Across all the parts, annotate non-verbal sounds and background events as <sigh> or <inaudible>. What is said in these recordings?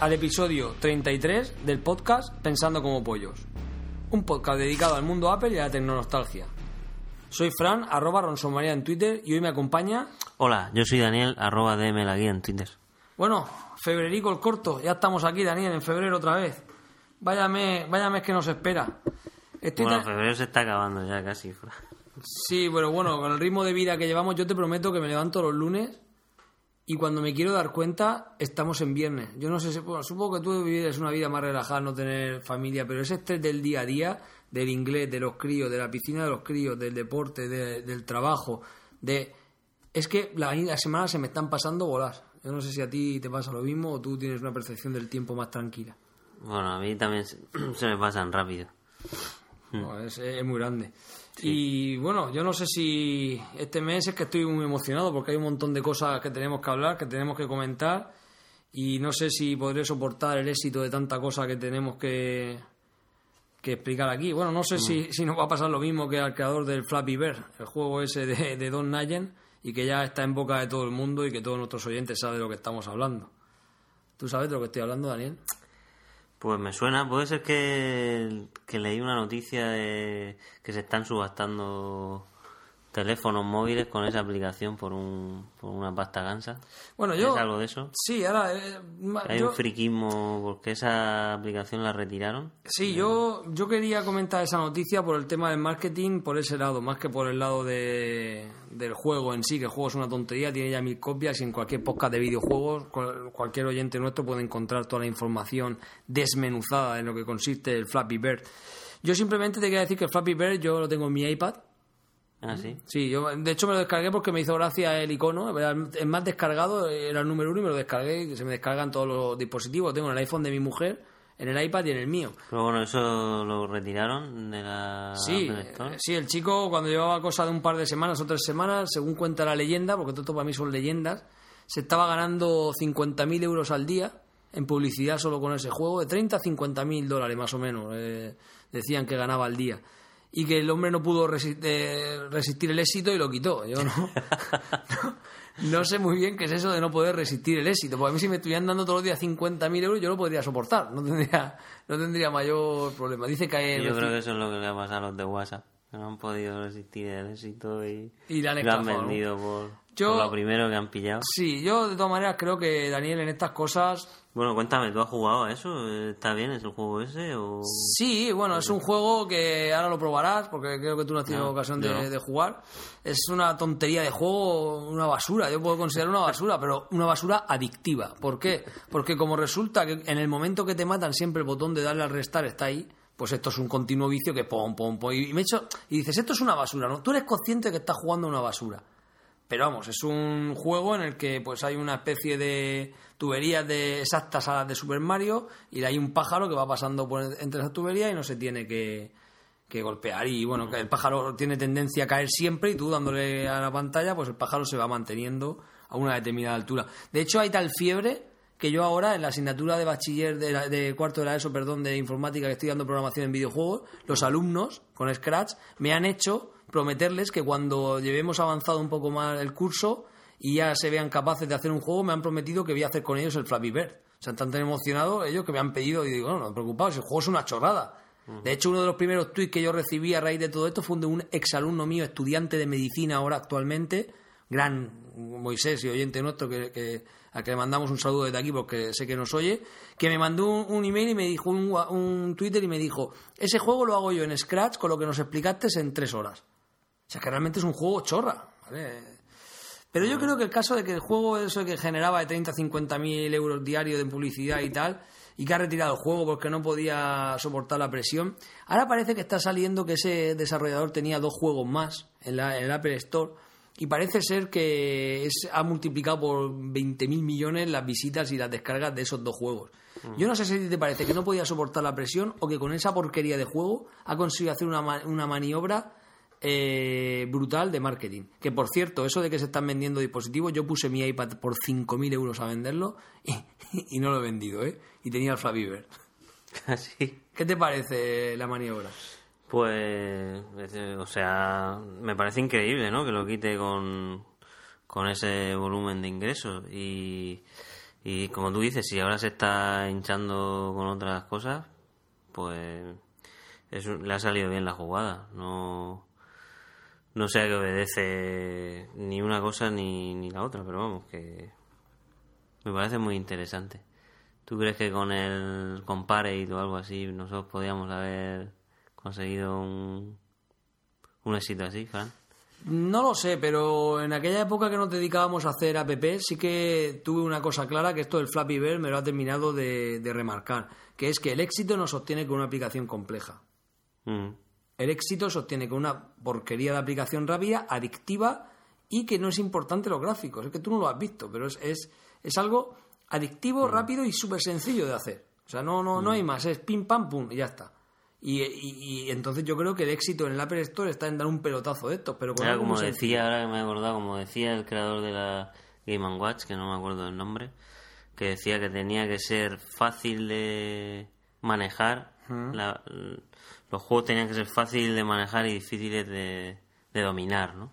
Al episodio 33 del podcast Pensando como Pollos. Un podcast dedicado al mundo Apple y a la tecnonostalgia. Soy Fran, arroba Ronsomaría en Twitter y hoy me acompaña... Hola, yo soy Daniel, arroba DM la guía en Twitter. Bueno, febrerico el corto, ya estamos aquí, Daniel, en febrero otra vez. Vaya mes, vaya mes que nos espera. Estoy Bueno, tan- febrero se está acabando ya casi. Fran. Sí, pero bueno, con el ritmo de vida que llevamos, yo te prometo que me levanto los lunes y cuando me quiero dar cuenta, estamos en viernes. Yo no sé si, bueno, supongo que tú vives una vida más relajada, no tener familia, pero ese estrés del día a día, del inglés, de los críos, de la piscina de los críos, del deporte, de- del trabajo, de... Es que la, las semanas se me están pasando bolas. Yo no sé si a ti te pasa lo mismo o tú tienes una percepción del tiempo más tranquila. Bueno, a mí también se, <clears throat> se me pasan rápido. No, es, es muy grande. Y bueno, yo no sé si este mes es que estoy muy emocionado porque hay un montón de cosas que tenemos que hablar, que tenemos que comentar y no sé si podré soportar el éxito de tanta cosa que tenemos que, que explicar aquí. Bueno, no sé si, si nos va a pasar lo mismo que al creador del Flappy Bird, el juego ese de, de Don Nayen y que ya está en boca de todo el mundo y que todos nuestros oyentes saben de lo que estamos hablando. ¿Tú sabes de lo que estoy hablando, Daniel? Pues me suena, puede ser que, que leí una noticia de que se están subastando teléfonos móviles con esa aplicación por, un, por una pasta gansa. Bueno, yo... ¿Es algo de eso? Sí, ahora... eh, Hay yo- un friquismo porque esa aplicación la retiraron. Sí, yo, yo quería comentar esa noticia por el tema del marketing, por ese lado, más que por el lado de, del juego en sí, que el juego es una tontería, tiene ya mil copias y en cualquier podcast de videojuegos, cual- cualquier oyente nuestro puede encontrar toda la información desmenuzada en lo que consiste el Flappy Bird. Yo simplemente te quería decir que el Flappy Bird yo lo tengo en mi iPad, Ah, sí. Sí, yo de hecho me lo descargué porque me hizo gracia el icono. El más descargado, era el número uno y me lo descargué. y Se me descargan todos los dispositivos. Tengo en el iPhone de mi mujer, en el iPad y en el mío. Pero bueno, eso lo retiraron de la Sí, Store. sí, el chico cuando llevaba cosa de un par de semanas o tres semanas, según cuenta la leyenda, porque todo esto para mí son leyendas, se estaba ganando 50.000 euros al día en publicidad solo con ese juego, de 30 a 50.000 dólares más o menos, eh, decían que ganaba al día. Y que el hombre no pudo resi- eh, resistir el éxito y lo quitó. Yo no, no, <laughs> no sé muy bien qué es eso de no poder resistir el éxito. Porque a mí si me estuvieran dando todos los días 50.000 euros yo lo podría soportar. No tendría, no tendría mayor problema. Dice que hay Yo creo que eso es lo que le ha pasado a los de WhatsApp. Que no han podido resistir el éxito y, Y le han lo han vendido por, Yo- por lo primero que han pillado. Sí, yo de todas maneras creo que Daniel en estas cosas... Bueno, cuéntame, ¿tú has jugado a eso? ¿Está bien? ¿Es el juego ese? O... Sí, bueno, es un juego que ahora lo probarás porque creo que tú no has tenido No, ocasión de, no. de jugar. Es una tontería de juego, una basura. Yo puedo considerar una basura, pero una basura adictiva. ¿Por qué? Porque como resulta que en el momento que te matan siempre el botón de darle al restar está ahí, pues esto es un continuo vicio que pom, pom, pom. Y me echo, y dices, esto es una basura, ¿no? Tú eres consciente de que estás jugando a una basura. Pero vamos, es un juego en el que pues hay una especie de tuberías de exactas a las de Super Mario y hay un pájaro que va pasando por entre esas tuberías y no se tiene que, que golpear. Y bueno, el pájaro tiene tendencia a caer siempre y tú dándole a la pantalla, pues el pájaro se va manteniendo a una determinada altura. De hecho, hay tal fiebre que yo ahora en la asignatura de bachiller de, la- de cuarto de la ESO, perdón, de informática que estoy dando programación en videojuegos, los alumnos con Scratch me han hecho prometerles que cuando llevemos avanzado un poco más el curso y ya se vean capaces de hacer un juego, me han prometido que voy a hacer con ellos el Flappy Bird. O sea, están tan emocionados ellos que me han pedido y digo, no, no, preocupados, el juego es una chorrada. De hecho, uno de los primeros tweets que yo recibí a raíz de todo esto fue de un exalumno mío, estudiante de medicina ahora actualmente, gran Moisés y oyente nuestro, que, que- a que le mandamos un saludo desde aquí porque sé que nos oye, que me mandó un, un email y me dijo, un, un Twitter y me dijo, ese juego lo hago yo en Scratch con lo que nos explicaste en tres horas. O sea, que realmente es un juego chorra. ¿vale? Pero yo creo que el caso de que el juego eso que generaba de 30 a 50 mil euros diarios de publicidad y tal, y que ha retirado el juego porque no podía soportar la presión, ahora parece que está saliendo que ese desarrollador tenía dos juegos más en, la, en el Apple Store y parece ser que es- ha multiplicado por 20 mil millones las visitas y las descargas de esos dos juegos. Yo no sé si te parece que no podía soportar la presión o que con esa porquería de juego ha conseguido hacer una, una maniobra eh, brutal de marketing. Que por cierto, eso de que se están vendiendo dispositivos, yo puse mi iPad por 5.000 euros a venderlo y, <laughs> y no lo he vendido, ¿eh? Y tenía el Bird. Así. ¿Qué te parece la maniobra? Pues, eh, o sea, me parece increíble, ¿no? Que lo quite con, con ese volumen de ingresos. Y, Y como tú dices, si ahora se está hinchando con otras cosas, pues eso, le ha salido bien la jugada. No, no sé a qué obedece ni una cosa ni, ni la otra, pero vamos, que me parece muy interesante. ¿Tú crees que con el Compare o algo así nosotros podíamos haber conseguido un, un éxito así, Fran? No lo sé, pero en aquella época que nos dedicábamos a hacer app, sí que tuve una cosa clara, que esto del Flappy Bird me lo ha terminado de, de remarcar, que es que el éxito no se obtiene con una aplicación compleja. Mm. El éxito se obtiene con una porquería de aplicación rápida, adictiva y que no es importante los gráficos. Es que tú no lo has visto, pero es, es, es algo adictivo, rápido y súper sencillo de hacer. O sea, no, no, no hay más, es pim pam pum y ya está. Y, y- y entonces yo creo que el éxito en el Apple Store está en dar un pelotazo de estos, pero con como sencillo. decía, ahora que me he acordado, como decía el creador de la Game Watch, que no me acuerdo del nombre, que decía que tenía que ser fácil de manejar, la- los juegos tenían que ser fáciles de manejar y difíciles de, de dominar, ¿no?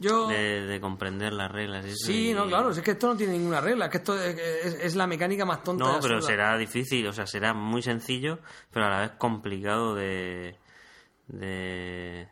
Yo... De, de comprender las reglas. eso, Sí, y- no, claro, es que esto no tiene ninguna regla, es que esto es, es- es la mecánica más tonta No, pero será difícil, o sea, será muy sencillo, pero a la vez complicado de, de,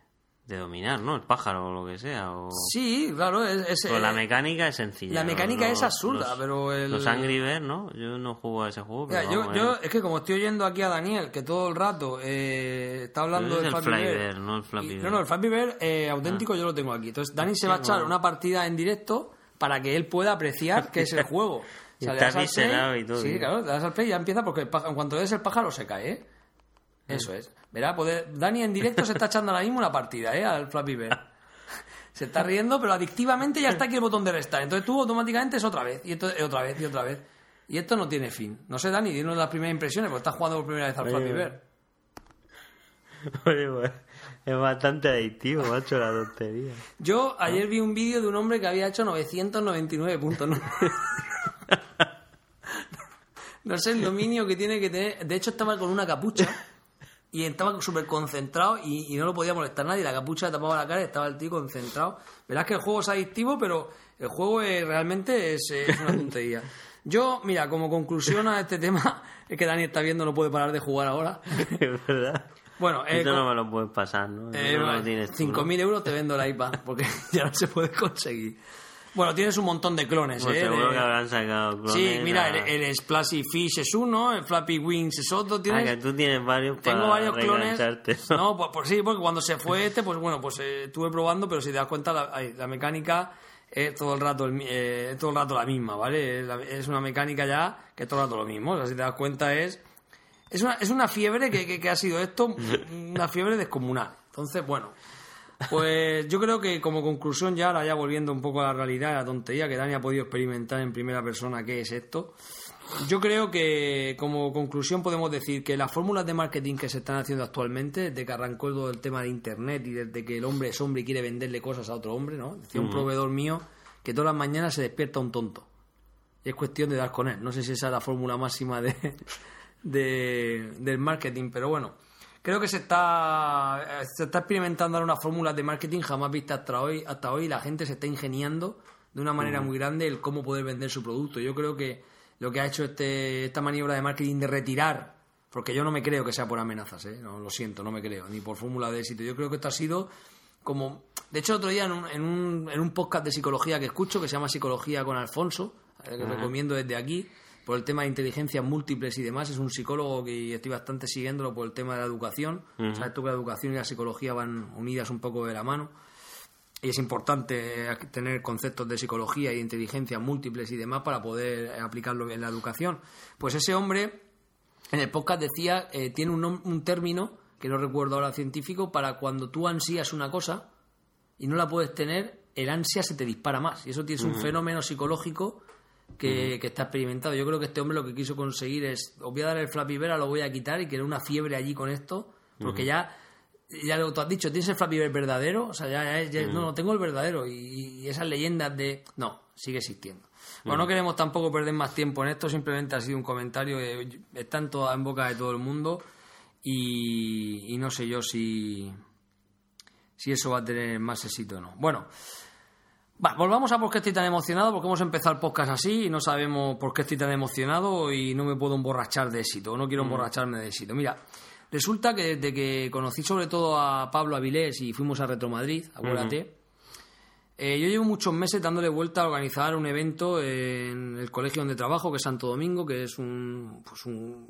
de dominar, ¿no? El pájaro o lo que sea. O... Sí, claro, es... es- Pero la eh, mecánica es sencilla. la mecánica es absurda, los- pero el... Los Angry Birds, ¿no? Yo no juego a ese juego, pero Mira, yo, vamos, yo, eh, es que como estoy oyendo aquí a Daniel, que todo el rato eh, está hablando del Flappy Bird, no el Flappy y- Bird. No, no, el Flappy Bird eh, auténtico yo lo tengo aquí. Entonces Dani se va a echar una partida en directo para que él pueda apreciar qué es el <laughs> juego. Y está das al pixelado play- y todo, Sí, ¿eh? claro, le das al play y ya empieza porque en cuanto le des el pájaro se cae, ¿eh? Eso es. Verá, poder... Dani en directo se está echando ahora mismo una partida, ¿eh? Al Flappy Bird. Se está riendo, pero adictivamente ya está aquí el botón de restar. Entonces tú automáticamente es otra vez, y esto- y otra vez, y otra vez. Y esto no tiene fin. No sé, Dani, dinos las primeras impresiones, porque estás jugando por primera vez al Flappy. Bird. <laughs> Oye, pues, es bastante adictivo, macho, la tontería. Yo ayer vi un vídeo de un hombre que había hecho 999 puntos. No, <laughs> no sé el dominio que tiene que tener. De hecho, estaba con una capucha y estaba súper concentrado y, y no lo podía molestar nadie. La capucha tapaba la cara y estaba el tío concentrado. Verás que el juego es adictivo, pero el juego es- realmente es, es una <laughs> tontería. Yo, mira, como conclusión a este tema, <laughs> es que Dani está viendo, no puede parar de jugar ahora. <laughs> Es verdad. Bueno, eh, Esto no me lo puedes pasar, ¿no? Eh, no lo tienes tú, ¿no? 5.000 euros te vendo el iPad, porque ya no se puede conseguir. Bueno, tienes un montón de clones, Pues ¿eh? seguro De- que habrán sacado clones Sí, mira, a- el, el Splashy Fish es uno, el Flappy Wings es otro. Ah, Tienes, que tú tienes varios tengo para varios clones. No, pues, pues sí, porque cuando se fue este, pues bueno, pues eh, estuve probando, pero si te das cuenta, la, la mecánica es todo el rato el eh, es todo el rato la misma, ¿vale? Es la- Es una mecánica ya que es todo el rato lo mismo. O sea, si te das cuenta es... Es una, es una fiebre que, que- que ha sido esto, <laughs> una fiebre descomunal. Entonces, bueno, pues yo creo que como conclusión ya, ahora ya volviendo un poco a la realidad, a la tontería que Dani ha podido experimentar en primera persona qué es esto, yo creo que como conclusión podemos decir que las fórmulas de marketing que se están haciendo actualmente, desde que arrancó todo el tema de Internet y desde que el hombre es hombre y quiere venderle cosas a otro hombre, ¿no? Decía un proveedor mío que todas las mañanas se despierta un tonto. Y es cuestión de dar con él. No sé si esa es la fórmula máxima de, de- del marketing, pero bueno. Creo que se está, eh, se está experimentando ahora unas fórmulas de marketing jamás vistas hasta hoy. Hasta hoy la gente se está ingeniando de una manera muy grande el cómo poder vender su producto. Yo creo que lo que ha hecho este, esta maniobra de marketing de retirar, porque yo no me creo que sea por amenazas, ¿eh? no, lo siento, no me creo, ni por fórmula de éxito. Yo creo que esto ha sido como... De hecho, otro día en un, en un, en un podcast de psicología que escucho, que se llama Psicología con Alfonso, eh, que recomiendo desde aquí, por el tema de inteligencias múltiples y demás, es un psicólogo que estoy bastante siguiéndolo por el tema de la educación. Sabes tú que la educación y la psicología van unidas un poco de la mano. Y es importante eh, tener conceptos de psicología y de inteligencias múltiples y demás para poder eh, aplicarlo en la educación. Pues ese hombre en el podcast decía, eh, tiene un, un término, que no recuerdo ahora científico, para cuando tú ansías una cosa y no la puedes tener, el ansia se te dispara más. Y eso es un fenómeno psicológico que, que está experimentado. Yo creo que este hombre lo que quiso conseguir es, os voy a dar el Flappy Bird, lo voy a quitar y crear una fiebre allí con esto, porque ya, ya lo tú has dicho, ¿tienes el Flappy Bird verdadero? O sea, ya, ya ya no, no, tengo el verdadero. Y, y esas leyendas de... No, sigue existiendo. Bueno, no queremos tampoco perder más tiempo en esto, simplemente ha sido un comentario, eh, está en, toda- en boca de todo el mundo y, y no sé yo si, si eso va a tener más éxito o no. Bueno, Va, volvamos a por qué estoy tan emocionado, porque hemos empezado el podcast así y no sabemos por qué estoy tan emocionado y no me puedo emborrachar de éxito, no quiero emborracharme de éxito. Mira, resulta que desde que conocí sobre todo a Pablo Avilés y fuimos a Retro Madrid, acuérdate, eh, yo llevo muchos meses dándole vuelta a organizar un evento en el colegio donde trabajo, que es Santo Domingo, que es un, pues un,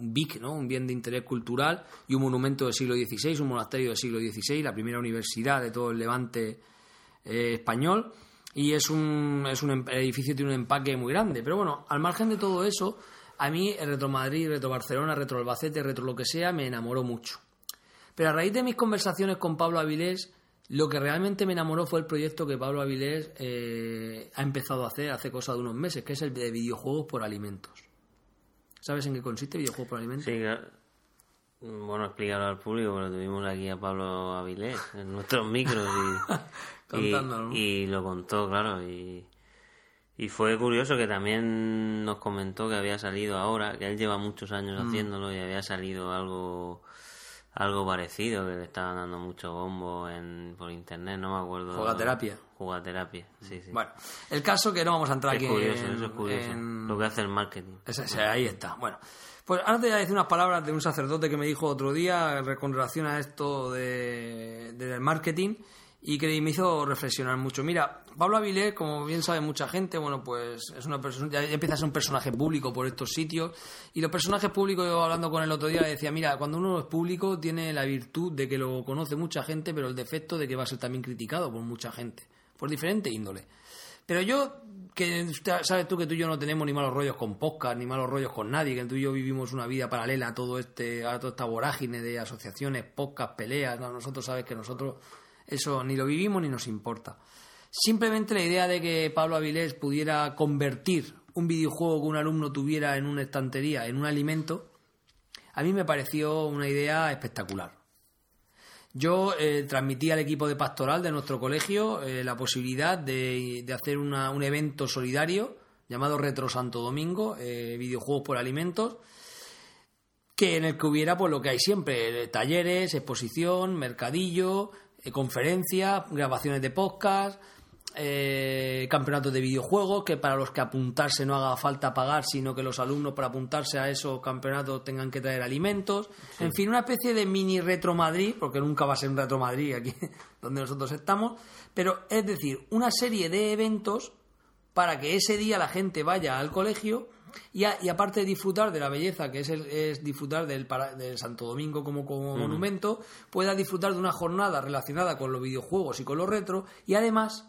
un BIC, ¿no? un bien de interés cultural y un monumento del siglo XVI, un monasterio del siglo XVI, la primera universidad de todo el Levante eh, español y es un, es un em- edificio tiene un empaque muy grande. Pero bueno, al margen de todo eso, a mí el Retro Madrid, Retro Barcelona, Retro Albacete, Retro lo que sea, me enamoró mucho. Pero a raíz de mis conversaciones con Pablo Avilés, lo que realmente me enamoró fue el proyecto que Pablo Avilés eh, ha empezado a hacer hace cosa de unos meses, que es el de videojuegos por alimentos. ¿Sabes en qué consiste videojuegos por alimentos? Sí. Bueno, explicarlo al público, pero tuvimos aquí a Pablo Avilés en nuestros micros y, <laughs> Y, lo contó, claro. Y, y fue curioso que también nos comentó que había salido ahora, que él lleva muchos años Mm. haciéndolo y había salido algo algo parecido, que le estaban dando mucho bombo en, por internet, no me acuerdo. Jugaterapia. Jugaterapia, sí, sí. Bueno, el caso que no vamos a entrar es aquí curioso, en, eso es curioso. en- Lo que hace el marketing. Ahí está. Bueno, pues ahora te voy a decir unas palabras de un sacerdote que me dijo otro día con relación a esto de, del marketing y que me hizo reflexionar mucho. Mira, Pablo Avilés, como bien sabe mucha gente, bueno, pues es una persona, ya, empieza a ser un personaje público por estos sitios y los personajes públicos, yo hablando con él otro día, le decía, mira, cuando uno es público tiene la virtud de que lo conoce mucha gente, pero el defecto de que va a ser también criticado por mucha gente, por diferente índole. Pero yo, que sabes tú que tú y yo no tenemos ni malos rollos con podcast, ni malos rollos con nadie, que tú y yo vivimos una vida paralela a todo este, a toda esta vorágine de asociaciones, podcast, peleas, no, nosotros sabes que nosotros eso ni lo vivimos ni nos importa. Simplemente la idea de que Pablo Avilés pudiera convertir un videojuego que un alumno tuviera en una estantería, en un alimento, a mí me pareció una idea espectacular. Yo eh, transmití al equipo de pastoral de nuestro colegio eh, la posibilidad de, de hacer una- un evento solidario llamado Retro Santo Domingo, eh, videojuegos por alimentos, que en el que hubiera pues lo que hay siempre, talleres, exposición, mercadillo, conferencias, grabaciones de podcast, eh, campeonatos de videojuegos, que para los que apuntarse no haga falta pagar, sino que los alumnos para apuntarse a esos campeonatos tengan que traer alimentos. En fin, una especie de mini Retro Madrid, porque nunca va a ser un Retro Madrid aquí <laughs> donde nosotros estamos, pero es decir, una serie de eventos para que ese día la gente vaya al colegio y, a- y aparte de disfrutar de la belleza que es, el- es disfrutar del, para- del Santo Domingo como, como monumento, pueda disfrutar de una jornada relacionada con los videojuegos y con los retro y además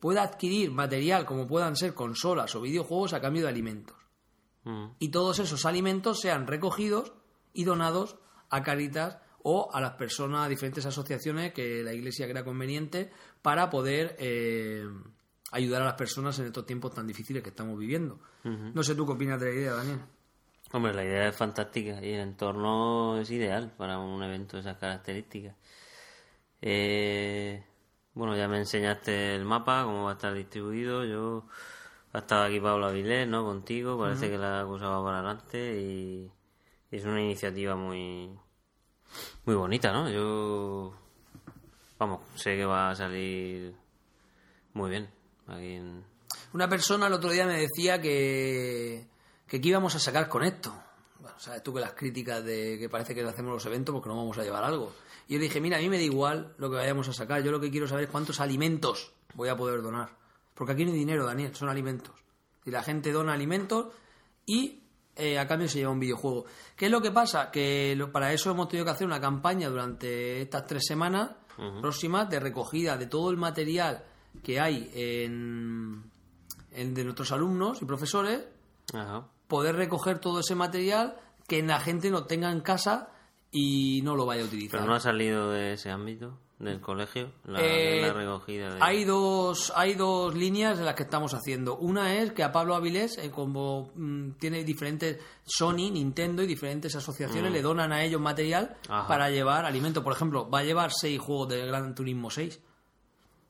pueda adquirir material como puedan ser consolas o videojuegos a cambio de alimentos. Mm. Y todos esos alimentos sean recogidos y donados a Caritas o a las personas, a diferentes asociaciones que la Iglesia crea conveniente para poder eh, ayudar a las personas en estos tiempos tan difíciles que estamos viviendo. No sé tú qué opinas de la idea, Daniel. Hombre, la idea es fantástica y el entorno es ideal para un evento de esas características. Eh, bueno, ya me enseñaste el mapa, cómo va a estar distribuido. Yo ha estado aquí Pablo Avilés, ¿no? Contigo, parece que la cosa va para adelante y, y es una iniciativa muy muy bonita, ¿no? Yo, vamos, sé que va a salir muy bien en... Una persona el otro día me decía que, que qué íbamos a sacar con esto. Bueno, sabes tú que las críticas de que parece que hacemos los eventos porque no vamos a llevar algo. Y yo le dije, mira, a mí me da igual lo que vayamos a sacar. Yo lo que quiero saber es cuántos alimentos voy a poder donar. Porque aquí no hay dinero, Daniel, son alimentos. Y la gente dona alimentos y eh, a cambio se lleva un videojuego. ¿Qué es lo que pasa? Que lo- para eso hemos tenido que hacer una campaña durante estas tres semanas próximas de recogida de todo el material que hay en, en- de nuestros alumnos y profesores, Ajá. poder recoger todo ese material que la gente no tenga en casa y no lo vaya a utilizar. Pero no ha salido de ese ámbito, del colegio, la, Eh, la recogida de... Hay dos, hay dos líneas en las que estamos haciendo. Una es que a Pablo Avilés, eh, como mm, tiene diferentes Sony, Nintendo y diferentes asociaciones, le donan a ellos material Mm. Ajá. para llevar alimento. Por ejemplo, va a llevar seis juegos de Gran Turismo 6.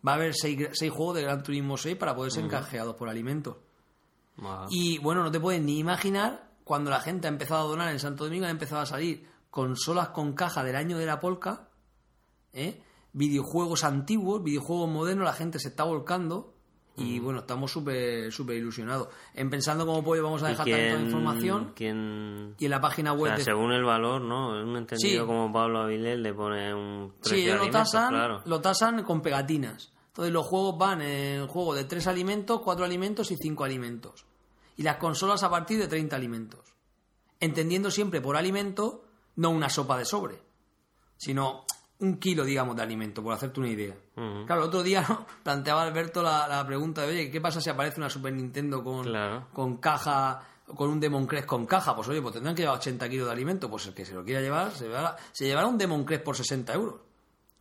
Va a haber seis, seis juegos de Gran Turismo 6 para poder ser canjeados por alimentos. Y bueno, no te puedes ni imaginar cuando la gente ha empezado a donar en Santo Domingo, han empezado a salir consolas con caja del año de la polca, ¿eh? videojuegos antiguos, videojuegos modernos, la gente se está volcando y bueno, estamos súper súper ilusionados. En pensando cómo pues, vamos a dejar ¿Y tanta quién- información quién- y en la página o web sea, de- según el valor, ¿no? Un entendido Sí. como Pablo Avilés le pone un precio Sí, ellos lo tasan, claro. lo tasan con pegatinas. Entonces los juegos van en juego de tres alimentos, cuatro alimentos y cinco alimentos. Y las consolas a partir de 30 alimentos. Entendiendo siempre por alimento no una sopa de sobre, sino un kilo, digamos, de alimento, por hacerte una idea. Claro, el otro día ¿no? <laughs> planteaba Alberto la, la pregunta de, oye, ¿qué pasa si aparece una Super Nintendo con, Claro. con caja, con un Demon Crest con caja? Pues oye, pues tendrán que llevar 80 kilos de alimento. Pues el que se lo quiera llevar, se llevará, se llevará un Demon Crest por 60 euros.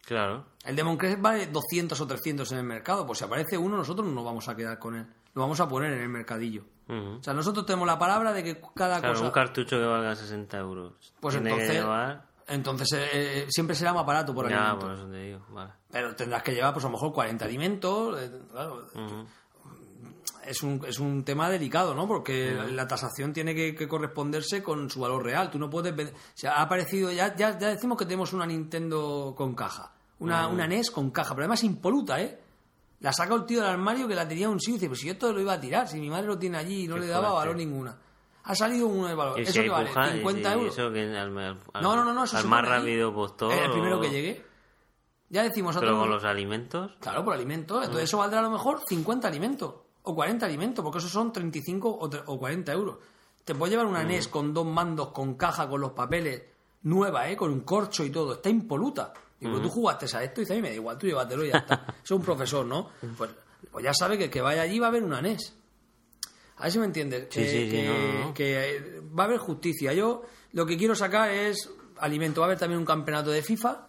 Claro. El Demon Crest vale 200 o 300 en el mercado. Pues si aparece uno, nosotros no nos vamos a quedar con él. Lo vamos a poner en el mercadillo. O sea, nosotros tenemos la palabra de que cada Claro, cosa... un cartucho que valga 60 euros. Pues tiene entonces, que llevar... entonces eh, eh, siempre será más barato por Ya, alimento. por eso te digo. Vale. Pero tendrás que llevar, pues a lo mejor 40 alimentos. eh, claro, es un, es un tema delicado, ¿no? Porque la tasación tiene que, que corresponderse con su valor real. Tú no puedes... O sea, ha aparecido... Ya, ya, ya decimos que tenemos una Nintendo con caja. Una, una NES con caja, pero además impoluta, ¿eh? La saca el tío del armario que la tenía en un sitio y dice, pues si yo esto lo iba a tirar, si mi madre lo tiene allí y no Qué le daba fuerte. valor ninguna. Ha salido uno de valor. ¿Eso que vale? empuja, y 50 si euros. Eso que al, al- No, no, no, no. eso al más rápido postor. El primero que llegue. Ya decimos Pero nosotros- con los alimentos. Claro, por alimentos. Entonces eso valdrá a lo mejor 50 alimentos o 40 alimentos, porque esos son 35 o, o 40 euros. Te puedes llevar una NES con dos mandos, con caja, con los papeles, nueva, ¿eh? Con un corcho y todo. Está impoluta. Y pues tú jugaste a esto y dices, a mí me da igual, tú llévatelo y ya está. Eso <laughs> es un profesor, ¿no? Pues, pues ya sabe que el que vaya allí va a haber una NES. A ver si me entiendes. Sí, que, sí, sí, que- no, no. que, eh, va a haber justicia. Yo lo que quiero sacar es alimento. Va a haber también un campeonato de FIFA.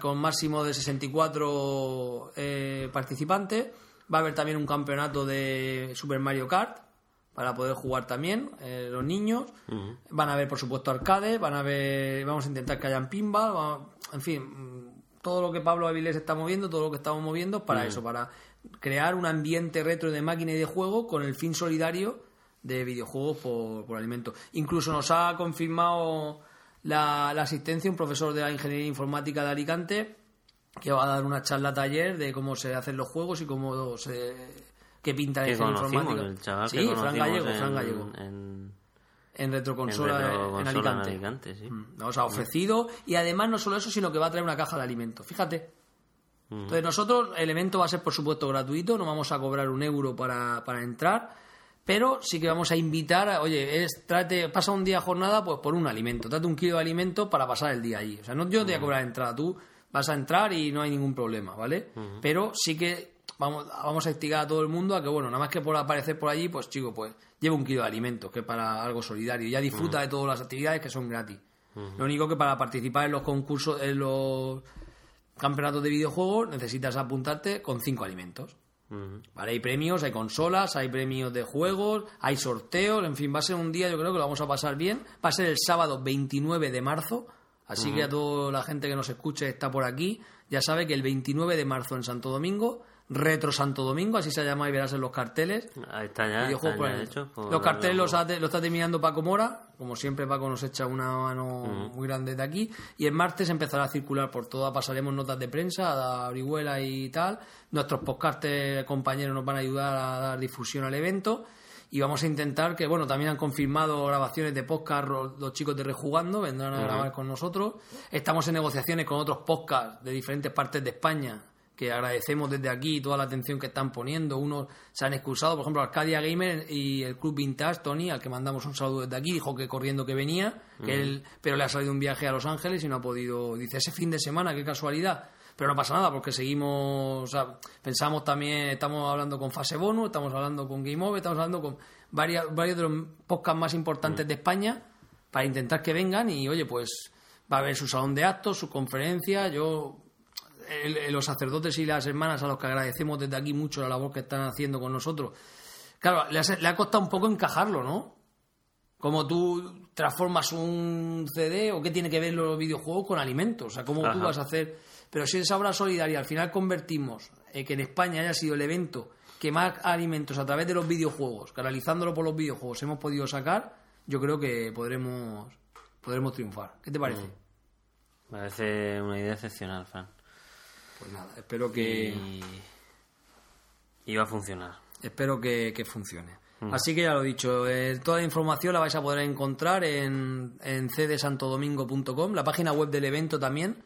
con máximo de 64 eh, participantes. Va a haber también un campeonato de Super Mario Kart para poder jugar también eh, los niños. Van a haber, por supuesto, arcades. Van a haber, vamos a intentar que hayan pinball. en fin, mm, todo lo que Pablo Avilés está moviendo, todo lo que estamos moviendo es para eso, para crear un ambiente retro de máquina y de juego con el fin solidario de videojuegos por, por alimento. Incluso nos ha confirmado la, la asistencia un profesor de la Ingeniería Informática de Alicante que va a dar una charla taller de cómo se hacen los juegos y cómo se qué pinta la ingeniería informática. el chaval sí, que Fran Gallego, en, Fran Gallego. en, En retroconsola en retroconsola Alicante. en Alicante, sí. Mm, Nos ha ofrecido y además no solo eso, sino que va a traer una caja de alimentos. Fíjate. Entonces nosotros, el evento va a ser por supuesto gratuito, no vamos a cobrar un euro para, para entrar, pero sí que vamos a invitar, a, oye, es, trate, pasa un día de jornada pues por un alimento, trate un kilo de alimento para pasar el día allí. O sea, no yo te voy a cobrar entrada, tú vas a entrar y no hay ningún problema, ¿vale? Pero sí que vamos, vamos a instigar a todo el mundo a que, bueno, nada más que por aparecer por allí, pues chico, pues lleva un kilo de alimentos, que es para algo solidario, ya disfruta de todas las actividades que son gratis. Lo único que para participar en los concursos, en los campeonatos de videojuegos, necesitas apuntarte con cinco alimentos. ¿Vale? Hay premios, hay consolas, hay premios de juegos, hay sorteos, en fin, va a ser un día, yo creo que lo vamos a pasar bien. Va a ser el sábado 29 de marzo, así que a toda la gente que nos escuche está por aquí, ya sabe que el 29 de marzo en Santo Domingo, Retro Santo Domingo, así se llama y verás en los carteles. Ahí está ya, hechos por- Los carteles los, ha- está terminando Paco Mora, como siempre Paco nos echa una mano muy grande de aquí, y el martes empezará a circular por toda, pasaremos notas de prensa a Orihuela y tal, nuestros podcastes compañeros nos van a ayudar a dar difusión al evento, y vamos a intentar que, bueno, también han confirmado grabaciones de podcast los chicos de Rejugando, vendrán a grabar con nosotros, estamos en negociaciones con otros podcasts de diferentes partes de España, que agradecemos desde aquí toda la atención que están poniendo. Unos se han excusado, por ejemplo, Arcadia Gamer y el Club Vintage, Tony, al que mandamos un saludo desde aquí, dijo que corriendo que venía, que él, pero le ha salido un viaje a Los Ángeles y no ha podido. Dice, ese fin de semana, qué casualidad. Pero no pasa nada, porque seguimos. O sea, pensamos también, estamos hablando con Fase Bonus, estamos hablando con Game Over, estamos hablando con varias, varios de los podcasts más importantes de España para intentar que vengan y, oye, pues va a haber su salón de actos, su conferencia. Yo los sacerdotes y las hermanas a los que agradecemos desde aquí mucho la labor que están haciendo con nosotros. Claro, le ha, le ha costado un poco encajarlo, ¿no? Como tú transformas un CD o qué tiene que ver los videojuegos con alimentos. O sea, cómo tú vas a hacer. Pero si esa obra solidaria al final convertimos eh, que en España haya sido el evento que más alimentos a través de los videojuegos, canalizándolo por los videojuegos, hemos podido sacar, yo creo que podremos, podremos triunfar. ¿Qué te parece? Me parece una idea excepcional, Fran. Pues nada, espero que, Y... y va a funcionar. espero que, que funcione. Así que ya lo he dicho, eh, toda la información la vais a poder encontrar en, en cdsantodomingo.com, la página web del evento también.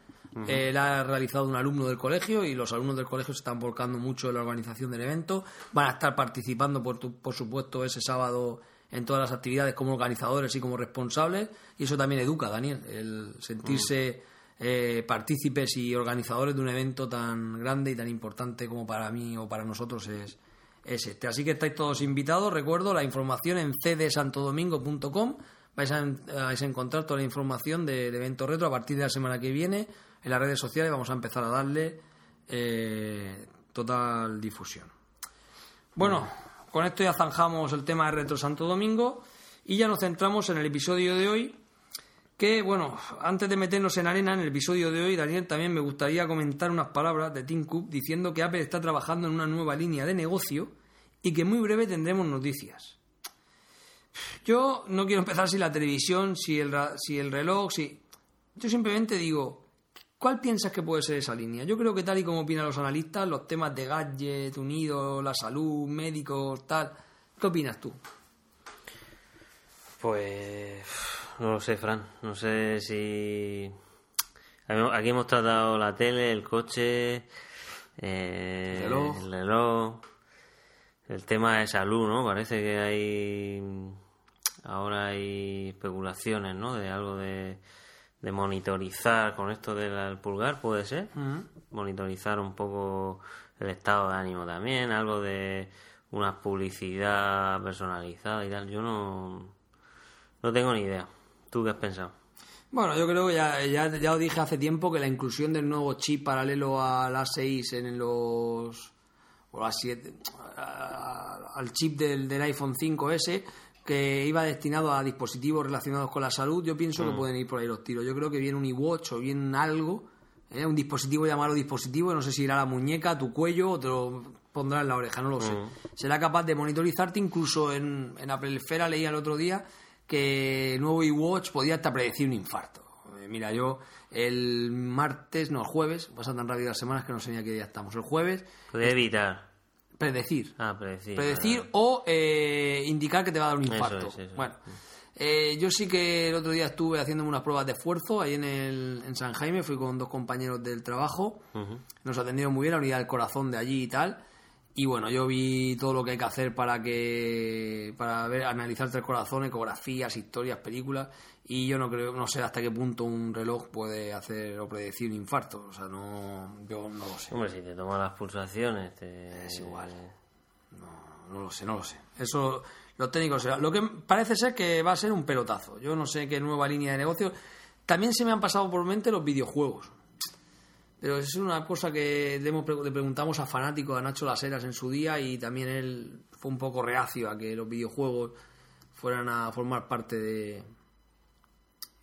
eh, la ha realizado un alumno del colegio y los alumnos del colegio se están volcando mucho en la organización del evento. Van a estar participando, por, tu- por supuesto, ese sábado en todas las actividades como organizadores y como responsables. Y eso también educa, Daniel, el sentirse eh, partícipes y organizadores de un evento tan grande y tan importante como para mí o para nosotros es, es este. Así que estáis todos invitados. Recuerdo la información en cdsantodomingo.com. Vais a, vais a encontrar toda la información del evento retro a partir de la semana que viene. En las redes sociales vamos a empezar a darle eh, total difusión. Bueno, con esto ya zanjamos el tema de Retro Santo Domingo y ya nos centramos en el episodio de hoy. Que bueno, antes de meternos en arena, en el episodio de hoy, Daniel, también me gustaría comentar unas palabras de Tim Cook diciendo que Apple está trabajando en una nueva línea de negocio y que muy breve tendremos noticias. Yo no quiero empezar si la televisión, si el, si el reloj, si. Yo simplemente digo, ¿cuál piensas que puede ser esa línea? Yo creo que tal y como opinan los analistas, los temas de gadget, unidos, la salud, médicos, tal. ¿Qué opinas tú? Pues no lo sé, Fran. No sé si aquí hemos tratado la tele, el coche, eh, El reloj. el reloj, el tema de salud, ¿no? Parece que hay ahora hay especulaciones, ¿no? De algo de, de monitorizar con esto del pulgar, puede ser. Monitorizar un poco el estado de ánimo también, algo de una publicidad personalizada y tal. Yo no no tengo ni idea. ¿Tú qué has pensado? Bueno, yo creo que ya, ya, ya os dije hace tiempo que la inclusión del nuevo chip paralelo al A6 en los. o A7. a- al chip del, del iPhone 5S que iba destinado a dispositivos relacionados con la salud, yo pienso que pueden ir por ahí los tiros. Yo creo que viene un iWatch o viene algo, ¿eh? un dispositivo llamarlo dispositivo, no sé si irá a la muñeca, a tu cuello o te lo pondrá en la oreja, no lo sé. Será capaz de monitorizarte incluso en, en Apple Esfera, leía el otro día que el nuevo iWatch podía hasta predecir un infarto. Eh, Mira, yo el martes, no, el jueves, pasan tan rápido las semanas que no sé ni a qué día estamos. El jueves, Puede evitar. predecir. Ah, predecir. predecir o eh, indicar que te va a dar un Eso infarto. es, eso. Bueno, eh, yo sí que el otro día estuve haciéndome unas pruebas de esfuerzo ahí en, el, en San Jaime, fui con dos compañeros del trabajo, nos atendieron muy bien, la unidad del corazón de allí y tal. Y bueno, yo vi todo lo que hay que hacer para que para ver, analizarte el corazón, ecografías, historias, películas. Y yo no creo, no sé hasta qué punto un reloj puede hacer o predecir un infarto. O sea, no, yo no lo sé. Hombre, si te toman las pulsaciones, te... Es igual. No, no lo sé, no lo sé. Eso los técnicos será. Lo que parece ser que va a ser un pelotazo. Yo no sé qué nueva línea de negocio. También se me han pasado por mente los videojuegos. Pero es una cosa que le, preguntamos a fanáticos, a Nacho Laseras en su día, y también él fue un poco reacio a que los videojuegos fueran a formar parte de,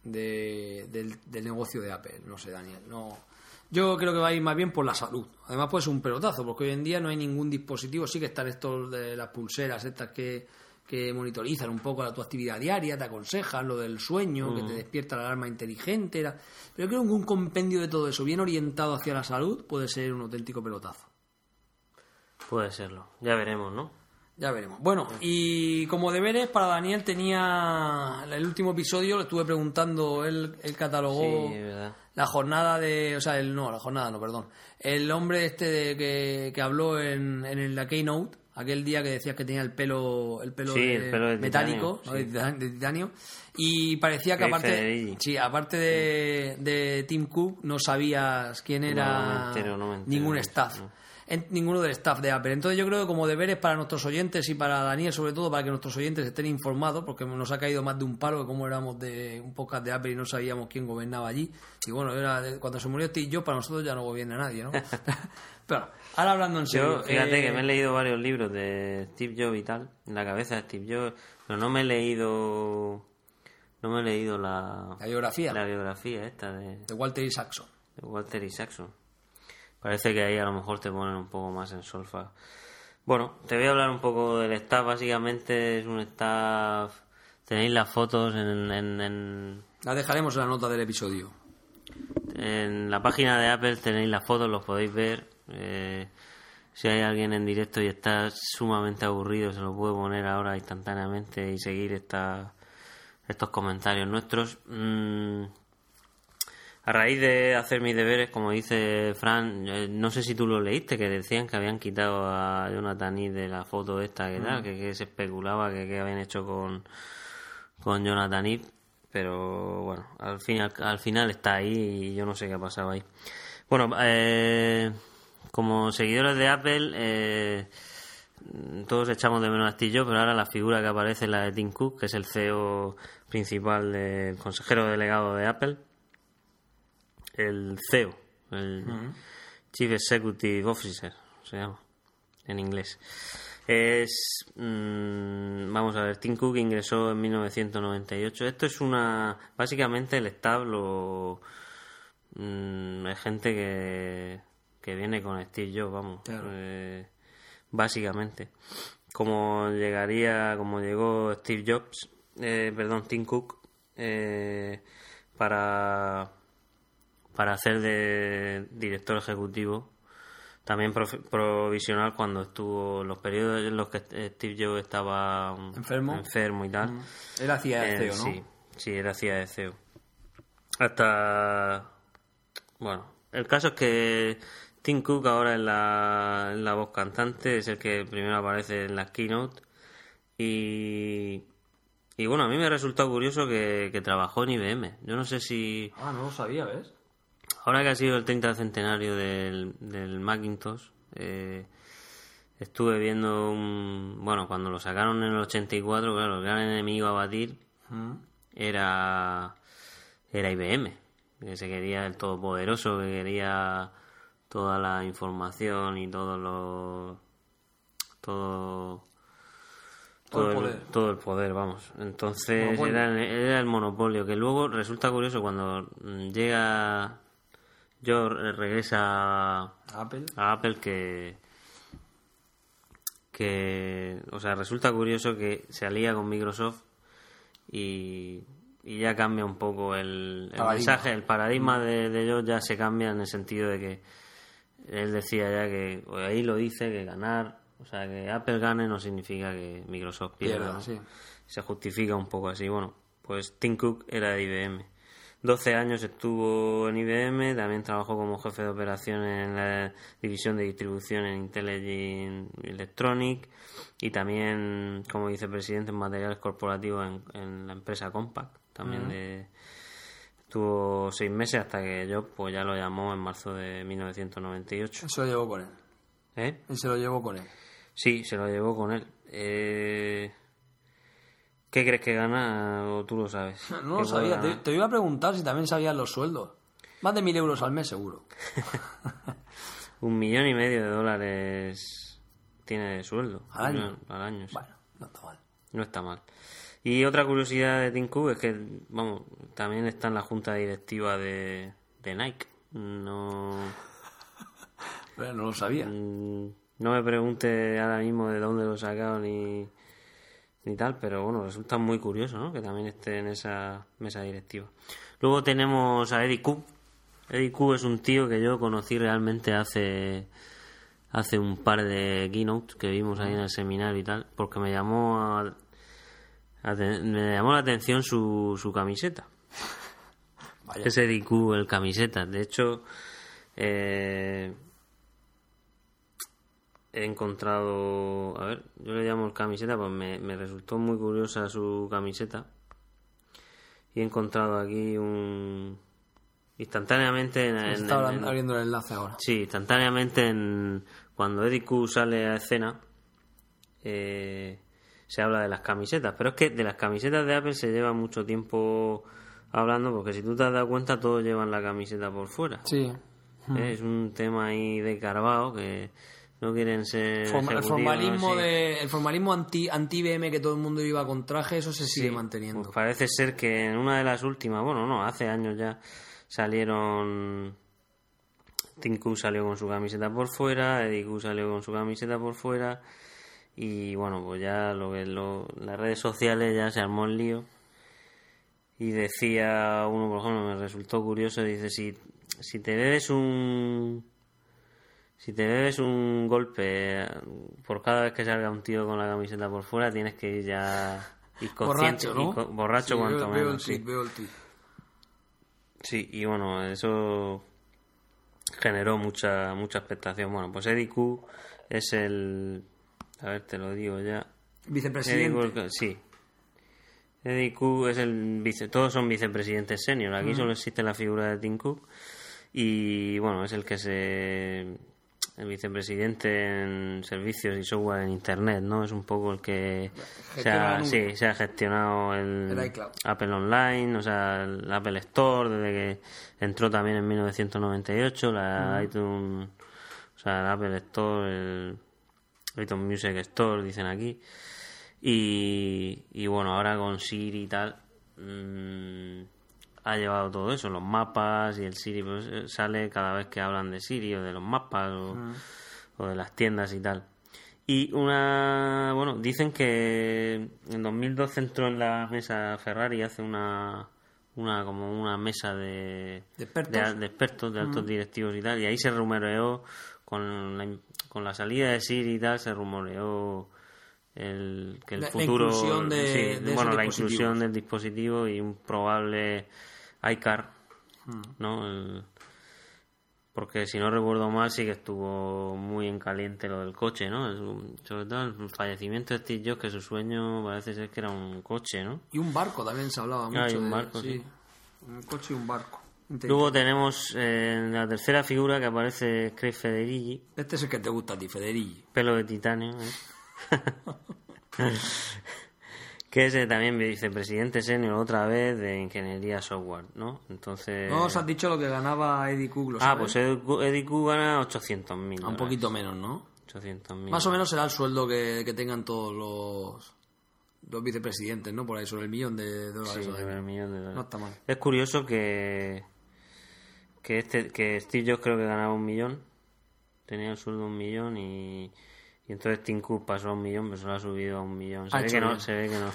de- del, del negocio de Apple. No sé, Daniel. No, yo creo que va a ir más bien por la salud. Además, puede ser un pelotazo, porque hoy en día no hay ningún dispositivo. Sí que están estos de las pulseras, estas que, que monitorizan un poco la, tu actividad diaria, te aconsejan lo del sueño, que te despierta la alarma inteligente. la- Pero creo que un compendio de todo eso, bien orientado hacia la salud, puede ser un auténtico pelotazo. Puede serlo. Ya veremos, ¿no? Ya veremos. Bueno, y como deberes para Daniel tenía el último episodio, le estuve preguntando, él, él catalogó Sí, la jornada de, o sea, el no, la jornada no, perdón. El hombre este de, que, que habló en, en la Keynote, aquel día que decías que tenía el pelo, el pelo, Sí, de- el pelo de metálico, de, titan- de titanio, y parecía que aparte, sí, aparte de, de Tim Cook no sabías quién era No me entero, no me entero ningún staff. en- ninguno del staff de Apple. Entonces yo creo que como deberes para nuestros oyentes y para Daniel sobre todo, para que nuestros oyentes estén informados, porque nos ha caído más de un palo de cómo éramos de un podcast de Apple y no sabíamos quién gobernaba allí. Y bueno, era de- cuando se murió Steve Jobs, para nosotros ya no gobierna nadie, ¿no? <laughs> Pero ahora hablando en serio. Yo, fíjate eh, que me he leído varios libros de Steve Jobs y tal, en la cabeza de Steve Jobs, pero no me he leído. No me he leído la, la biografía la biografía esta de, de Walter Isaacson. de Walter Isaacson. Parece que ahí a lo mejor te ponen un poco más en solfa. Bueno, te voy a hablar un poco del staff. Básicamente es un staff. Tenéis las fotos en. en, en- La dejaremos en la nota del episodio. en la página de Apple tenéis las fotos, los podéis ver. Eh, si hay alguien en directo y está sumamente aburrido, se lo puede poner ahora instantáneamente y seguir esta, estos comentarios nuestros. Mm, a raíz de hacer mis deberes, como dice Fran, eh, no sé si tú lo leíste, que decían que habían quitado a Jonathan Ive de la foto esta, que tal, que, que se especulaba que, que habían hecho con, con Jonathan Ive, pero bueno, al, fin, al, al final está ahí y yo no sé qué ha pasado ahí. Bueno, eh, como seguidores de Apple, eh, todos echamos de menos a Steve Jobs, pero ahora la figura que aparece es la de Tim Cook, que es el CEO principal del consejero delegado de Apple el CEO, el Chief Executive Officer, se llama en inglés. Es, mm, vamos a ver, Tim Cook ingresó en 1998. Esto es una, básicamente el establo mm, es gente que, que viene con Steve Jobs, vamos, eh, básicamente. Como llegaría, como llegó Steve Jobs, eh, perdón, Tim Cook, eh, para para hacer de director ejecutivo, también provisional cuando estuvo los periodos en los que Steve Jobs estaba enfermo, enfermo y tal. Mm. Él hacía de CEO, ¿no? Sí, sí, él hacía de CEO. Hasta. Bueno, el caso es que Tim Cook ahora en la, en la voz cantante es el que primero aparece en las keynote y. Y bueno, a mí me ha resultado curioso que, que trabajó en IBM. Yo no sé si. Ah, no lo sabía, ¿ves? Ahora que ha sido el 30 centenario del, del Macintosh, eh, estuve viendo un. Bueno, cuando lo sacaron en el 84, claro, el gran enemigo a batir era. Era IBM, que se quería el todopoderoso, que quería toda la información y todo lo. todo. Todo el poder. todo el poder, vamos. Entonces era, era el monopolio, que luego resulta curioso cuando llega yo regresa a Apple, a Apple que que o sea resulta curioso que se alía con Microsoft y, y ya cambia un poco el, el mensaje el paradigma de, de ellos ya se cambia en el sentido de que él decía ya que ahí lo dice que ganar o sea que Apple gane no significa que Microsoft pierda, se justifica un poco así. Bueno pues Tim Cook era de IBM 12 años estuvo en IBM, también trabajó como jefe de operaciones en la división de distribución en Intelligent Electronic y también como vicepresidente en materiales corporativos en, la empresa Compaq. También de, estuvo seis meses hasta que yo pues ya lo llamó en marzo de 1998. Se lo llevó con él. ¿Eh? Y se lo llevó con él. Sí, se lo llevó con él. Eh, ¿Qué crees que gana o tú lo sabes? <laughs> No lo sabía. Te, iba a preguntar si también sabías los sueldos. Más de mil euros al mes, seguro. <laughs> Un millón y medio de dólares tiene de sueldo. ¿Al año? al año, Bueno, no está mal. No está mal. Y otra curiosidad de Tim Cook es que, vamos, también está en la junta directiva de, de Nike. No... Pero no lo sabía. Mm, no me pregunte ahora mismo de dónde lo he sacado ni ni tal, pero bueno, resulta muy curioso, ¿no? Que también esté en esa mesa directiva. Luego tenemos a Eddie Q. Eddie Q es un tío que yo conocí realmente hace hace un par de keynotes que vimos ahí en el seminario y tal, porque me llamó a, me llamó la atención su, su camiseta. <laughs> Vaya. Es Eddie Q el camiseta. De hecho, eh, he encontrado, a ver, yo le llamo camiseta, pues me, me resultó muy curiosa su camiseta. Y he encontrado aquí un... Instantáneamente en... Está abriendo el enlace ahora. Sí, instantáneamente en, cuando Eddie Q sale a escena eh, se habla de las camisetas. Pero es que de las camisetas de Apple se lleva mucho tiempo hablando porque si tú te has dado cuenta todos llevan la camiseta por fuera. Sí. Es un tema ahí de Carvao que no quieren ser el formalismo de el formalismo anti anti BM que todo el mundo iba con traje eso se sigue manteniendo pues parece ser que en una de las últimas bueno no hace años ya salieron Tim Cook salió con su camiseta por fuera Eddie Cook salió con su camiseta por fuera y bueno pues ya lo que lo, las redes sociales ya se armó el lío y decía uno por ejemplo me resultó curioso dice si si te bebes un si te bebes un golpe por cada vez que salga un tío con la camiseta por fuera, tienes que ir ya inconsciente, Borracho, ¿no? inco- borracho Sí, cuanto veo, veo el menos. sí. veo el. Sí, y bueno, eso generó mucha mucha expectación. Bueno, pues Eddie Q es el a ver, te lo digo ya. Vicepresidente. Sí. Eddie Q es el vice, todos son vicepresidentes senior. Aquí solo existe la figura de Tim Cook y bueno, es el que se el vicepresidente en servicios y software en internet, ¿no? Es un poco el que se ha, sí, se ha gestionado el, El iCloud. Apple Online, o sea, el Apple Store, desde que entró también en 1998, la iTunes, o sea, el Apple Store, el iTunes Music Store, dicen aquí. Y, y bueno, ahora con Siri y tal, mm, ha llevado todo eso, los mapas y el Siri, pues, eh, sale cada vez que hablan de Siri o de los mapas o, o de las tiendas y tal. Y una, bueno, dicen que en 2012 entró en la mesa Ferrari hace una, una como una mesa de, ¿De expertos? de, de expertos, de altos directivos y tal, y ahí se rumoreó con la, con la salida de Siri y tal, se rumoreó el, que el La- la futuro, inclusión de- sí, de esos bueno, la inclusión del dispositivo y un probable iCar, Hmm. ¿no? El- porque si no recuerdo mal sí que estuvo muy en caliente lo del coche, ¿no? Sobre todo el fallecimiento de Steve Jobs, que su sueño parece ser que era un coche, ¿no? Y un barco también se hablaba mucho. Ah, y un de- barco, sí. Un coche y un barco. Luego tenemos eh, en la tercera figura que aparece Craig Federighi, Este es el que te gusta a ti, Federici. pelo de titanio, ¿eh? <laughs> que es eh, también vicepresidente senior otra vez de ingeniería software, ¿no? Entonces... No os has dicho lo que ganaba Eddie Cook, ¿lo ah, pues Eddie Q gana 800 mil. un poquito menos, ¿no? 800 mil. Más o menos será el sueldo que, que tengan todos los, los vicepresidentes, ¿no? Por ahí, sobre el millón de dólares. Sí, sobre el millón de dólares. No está mal. Es curioso que que este que Steve Jobs creo que ganaba un millón, tenía el sueldo de un millón y, y entonces Tim Cook pasó a un millón, pero solo ha subido a un millón. Se ve que no, se ve que no.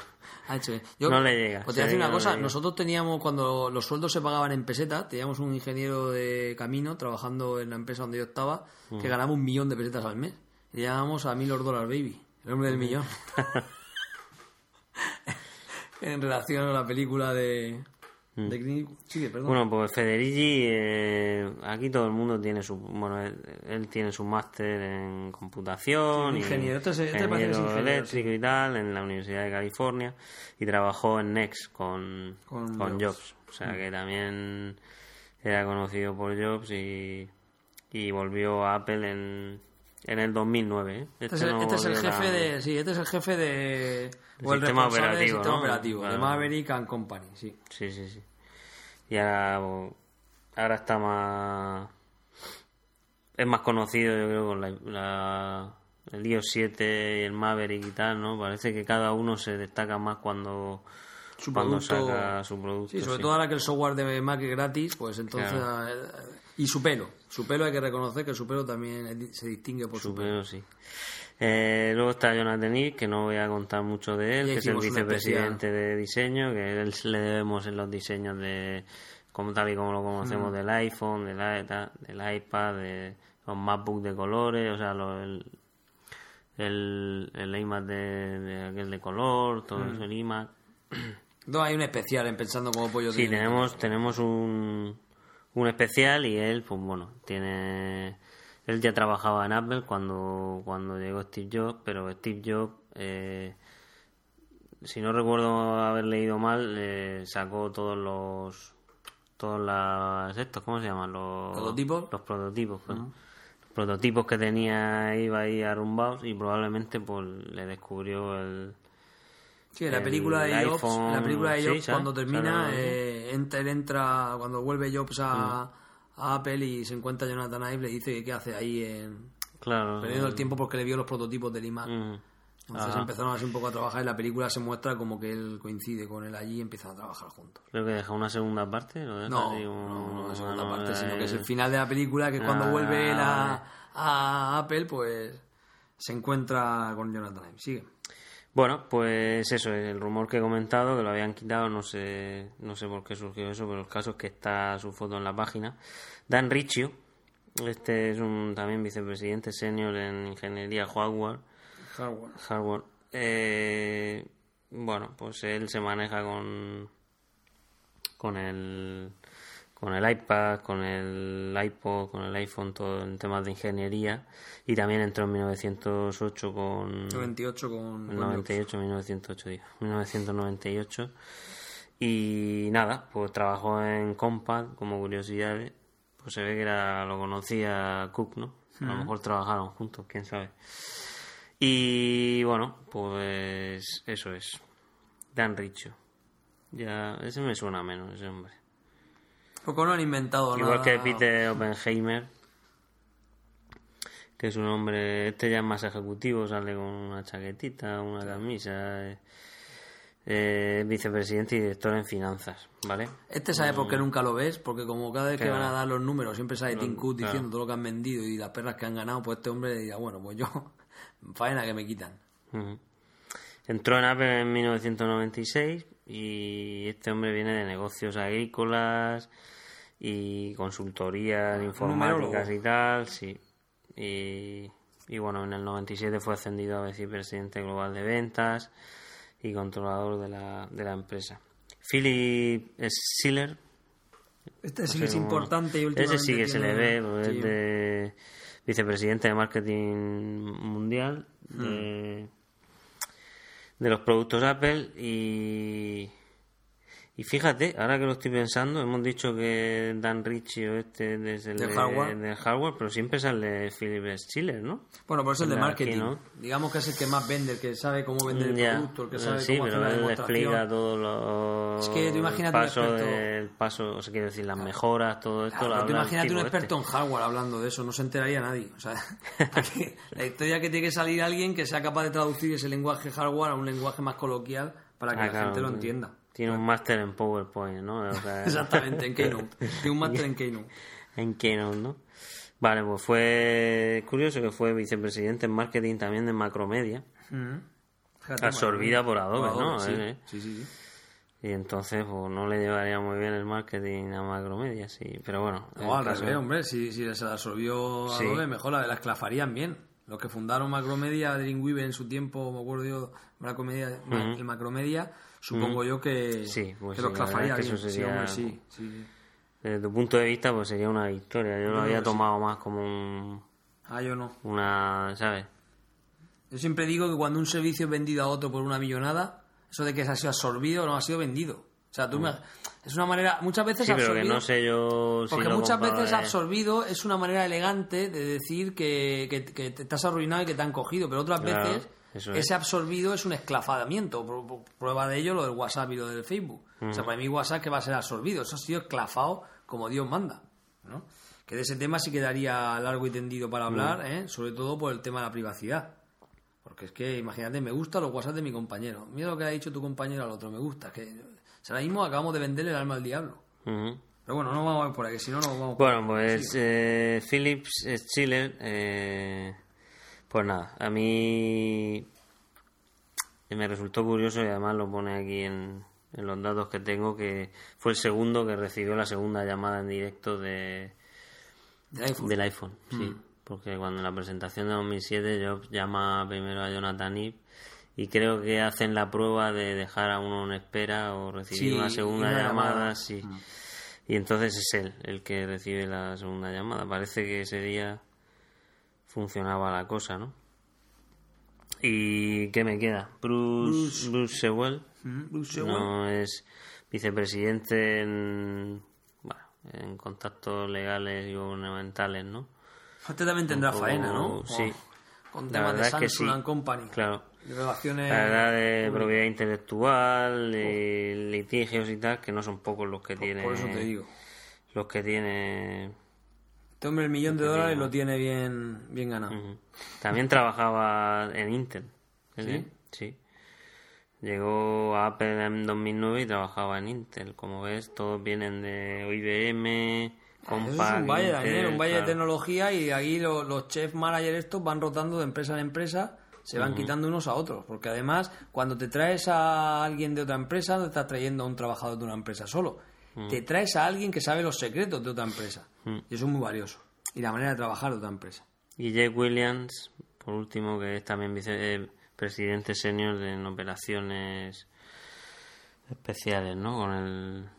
Ha hecho bien. Yo, No le llega, Pues se te voy a decir ve una que no cosa. Nosotros teníamos, cuando los sueldos se pagaban en pesetas, teníamos un ingeniero de camino trabajando en la empresa donde yo estaba Mm. que ganaba un millón de pesetas al mes. Y llamábamos a Mil Dólares Baby, el hombre del millón. <laughs> <laughs> en relación a la película de. De perdón. Mm. Bueno, pues Federici, eh, aquí todo el mundo tiene su, bueno, él, él tiene su máster en computación, Sí, y ingeniero. Este ingeniero, eléctrico y tal, en la Universidad de California, y trabajó en Next con, Con con, Jobs. Mm. Jobs. O sea que también era conocido por Jobs y, y volvió a Apple en, en el 2009. ¿eh? Este es el, no este es el volvió jefe de. Sí, este es el jefe de. o el sistema del operativo, sistema ¿no? operativo, de. Maverick and Company, sí. Sí, sí, sí. Y ahora, ahora está más... Es más conocido, yo creo, con la, la- el iOS 7 y el Maverick y tal, ¿no? Parece que cada uno se destaca más cuando, Su cuando producto- saca su producto. Sí, sobre sí. todo ahora que el software de Mac es gratis, pues entonces... Claro. eh, y su pelo. Su pelo hay que reconocer que su pelo también se distingue por su, Su pelo. pelo, sí. Eh, luego está Jonathan Ive, que no voy a contar mucho de él, que es el vicepresidente de diseño, que él le debemos en los diseños de como tal y como lo Mm. conocemos del iPhone, del, del iPad, de los MacBook de colores, o sea, el, el, el iMac de, de aquel de color, todo Mm. eso, el iMac. No, hay un especial en Pensando como Pollo Sí, tiene. tenemos, tenemos un, un especial y él, pues bueno, tiene... Él ya trabajaba en Apple cuando, cuando llegó Steve Jobs, pero Steve Jobs, eh, si no recuerdo haber leído mal, eh, sacó todos los... Todos las... estos, ¿Cómo se llaman? Los ¿Prototipos? Los prototipos, pues. Los prototipos que tenía iba ahí arrumbados y probablemente pues le descubrió el... Sí, la el película de Jobs, iPhone, la película de Jobs cuando termina, eh, entra, él entra, cuando vuelve Jobs a, Mm. a Apple y se encuentra Jonathan Ive, le dice que qué hace ahí en, Claro. perdiendo el tiempo porque le vio los prototipos del iMac. Mm. Entonces Ajá. empezaron así un poco a trabajar y la película se muestra como que él coincide con él allí y empiezan a trabajar juntos. Creo que deja una segunda parte. ¿lo deja No, no, no es segunda no, parte, sino que es el final de la película que cuando Ah, vuelve él a, a Apple, pues se encuentra con Jonathan Ive. Sigue. Bueno, pues eso es el rumor que he comentado, que lo habían quitado, no sé, no sé por qué surgió eso, pero el caso es que está su foto en la página. Dan Riccio, este es un también vicepresidente senior en ingeniería hardware. Hardware. hardware. Eh, bueno, pues él se maneja con con el con el iPad, con el iPod, con el iPhone, todo en temas de ingeniería. Y también entró en 1908 con... 98 con... El 98, 1908, digo. 1998. Y nada, pues trabajó en Compad, como curiosidades. Pues se ve que era, lo conocía Cook, ¿no? A lo mejor trabajaron juntos, quién sabe. Y bueno, pues eso es. Dan Richo. Ya, ese me suena menos, ese hombre. Poco no han inventado Igual nada. que Peter Oppenheimer, que es un hombre, este ya es más ejecutivo, sale con una chaquetita, una camisa, eh, eh, vicepresidente y director en finanzas, ¿vale? Este sabe por qué nunca lo ves, porque como cada vez que van a dar los números siempre sale Tim Cook claro. diciendo todo lo que han vendido y las perras que han ganado, pues este hombre dirá, bueno, pues yo, <laughs> faena que me quitan. Entró en Apple en 1996 y este hombre viene de negocios agrícolas y consultorías informáticas numerólogo. y tal, sí. Y, y bueno, en el 97 fue ascendido a vicepresidente global de ventas y controlador de la, de la empresa. Philip Schiller, Este sí no que es cómo- importante y Ese últimamente sí que se le ve, sí. es de vicepresidente de marketing mundial Hmm. de, de los productos Apple y y fíjate, ahora que lo estoy pensando, hemos dicho que Dan Riccio este desde el Del de- hardware. hardware, pero siempre sale Philip Schiller, ¿no? Bueno, por eso el de marketing. keynote. Digamos que es el que más vende, el que sabe cómo vender el producto, el que sabe sí, cómo hacer pero la él explica todos los Es que tú imagínate un experto- del paso, o sea, quiero decir, las mejoras, todo esto. Claro, pero tú el imagínate un este. experto en hardware hablando de eso, no se enteraría nadie. O sea, <laughs> aquí, la historia que tiene que salir alguien que sea capaz de traducir ese lenguaje hardware a un lenguaje más coloquial para que Ah, la claro, gente lo entienda. Tiene un máster en PowerPoint, ¿no? O sea, <laughs> Exactamente, en Keynote. Tiene un máster en Keynote. en Keynote, ¿no? Vale, pues fue curioso que fue vicepresidente en marketing también de Macromedia, Mm. Absorbida por Adobe, Adobe, ¿no? sí. Eh, Sí, sí, sí. Y entonces, pues no le llevaría muy bien el marketing a Macromedia, sí. Pero bueno, No, al revés, hombre, si, si se la absorbió Sí. Adobe, mejor la, la esclafarían bien. Los que fundaron Macromedia, Dreamweaver en su tiempo, me acuerdo yo, Macromedia, ma- el Macromedia, supongo yo que, Sí, pues que lo sí, bien. eso sería- sí, sí. desde tu punto de vista, pues sería una victoria. Yo lo había tomado más como un- Ah, yo no. una, ¿sabes? Yo siempre digo que cuando un servicio es vendido a otro por una millonada, eso de que se ha sido absorbido no ha sido vendido. O sea, tú me- es una manera, muchas veces Mm. Sí, pero que absorbido- no sé yo si Porque lo muchas veces absorbido es una manera elegante de decir que, que- que te estás arruinado y que te han cogido, pero otras Claro, veces es. ese absorbido es un pru- Prueba de ello lo del WhatsApp y lo del Facebook. O sea, para mí WhatsApp que va a ser absorbido, eso ha sido esclafado como Dios manda. ¿no? Que de ese tema sí quedaría largo y tendido para hablar, ¿eh? sobre todo por el tema de la privacidad. Porque es que, imagínate, me gustan los WhatsApp de mi compañero. Mira lo que ha dicho tu compañero al otro, me gusta. Que, o sea, ahora mismo acabamos de venderle el alma al diablo. Pero bueno, no vamos a ir por ahí, si no, no vamos por Bueno, pues eh, Philips Schiller, eh, pues nada, a mí me resultó curioso y además lo pone aquí en, en los datos que tengo que fue el segundo que recibió la segunda llamada en directo de, del iPhone. del iPhone, sí, porque cuando en la presentación de 2007 Jobs llama primero a Jonathan Ive y creo que hacen la prueba de dejar a uno en espera o recibir Sí, una segunda una llamada, llamada. sí. Y entonces es él el que recibe la segunda llamada. Parece que ese día funcionaba la cosa, ¿no? ¿Y qué me queda? Bruce, Bruce Sewell Mm, Bruce Sewell. no es vicepresidente en, bueno, en contactos legales y gubernamentales, ¿no? Este también tendrá faena, ¿no? sí. Con temas de Samsung sí. and Company. Claro. Relaciones... La verdad de propiedad intelectual, y litigios y tal, que no son pocos los que tiene. Por eso te digo. Los que tiene. Este hombre el millón de dólares lo tiene bien, bien ganado. También trabajaba en Intel. ¿Sí? Sí. Llegó a Apple en 2009 y trabajaba en Intel. Como ves, todos vienen de IBM, Eso es Compaq, un valle, Intel, Daniel, un valle de tecnología y aquí lo- los chef managers estos van rotando de empresa en empresa se van quitando unos a otros, porque además cuando te traes a alguien de otra empresa no te estás trayendo a un trabajador de una empresa solo, te traes a alguien que sabe los secretos de otra empresa y eso es muy valioso y la manera de trabajar de otra empresa. Y Jake Williams, por último, que es también vicepresidente senior en operaciones especiales, ¿no? Con el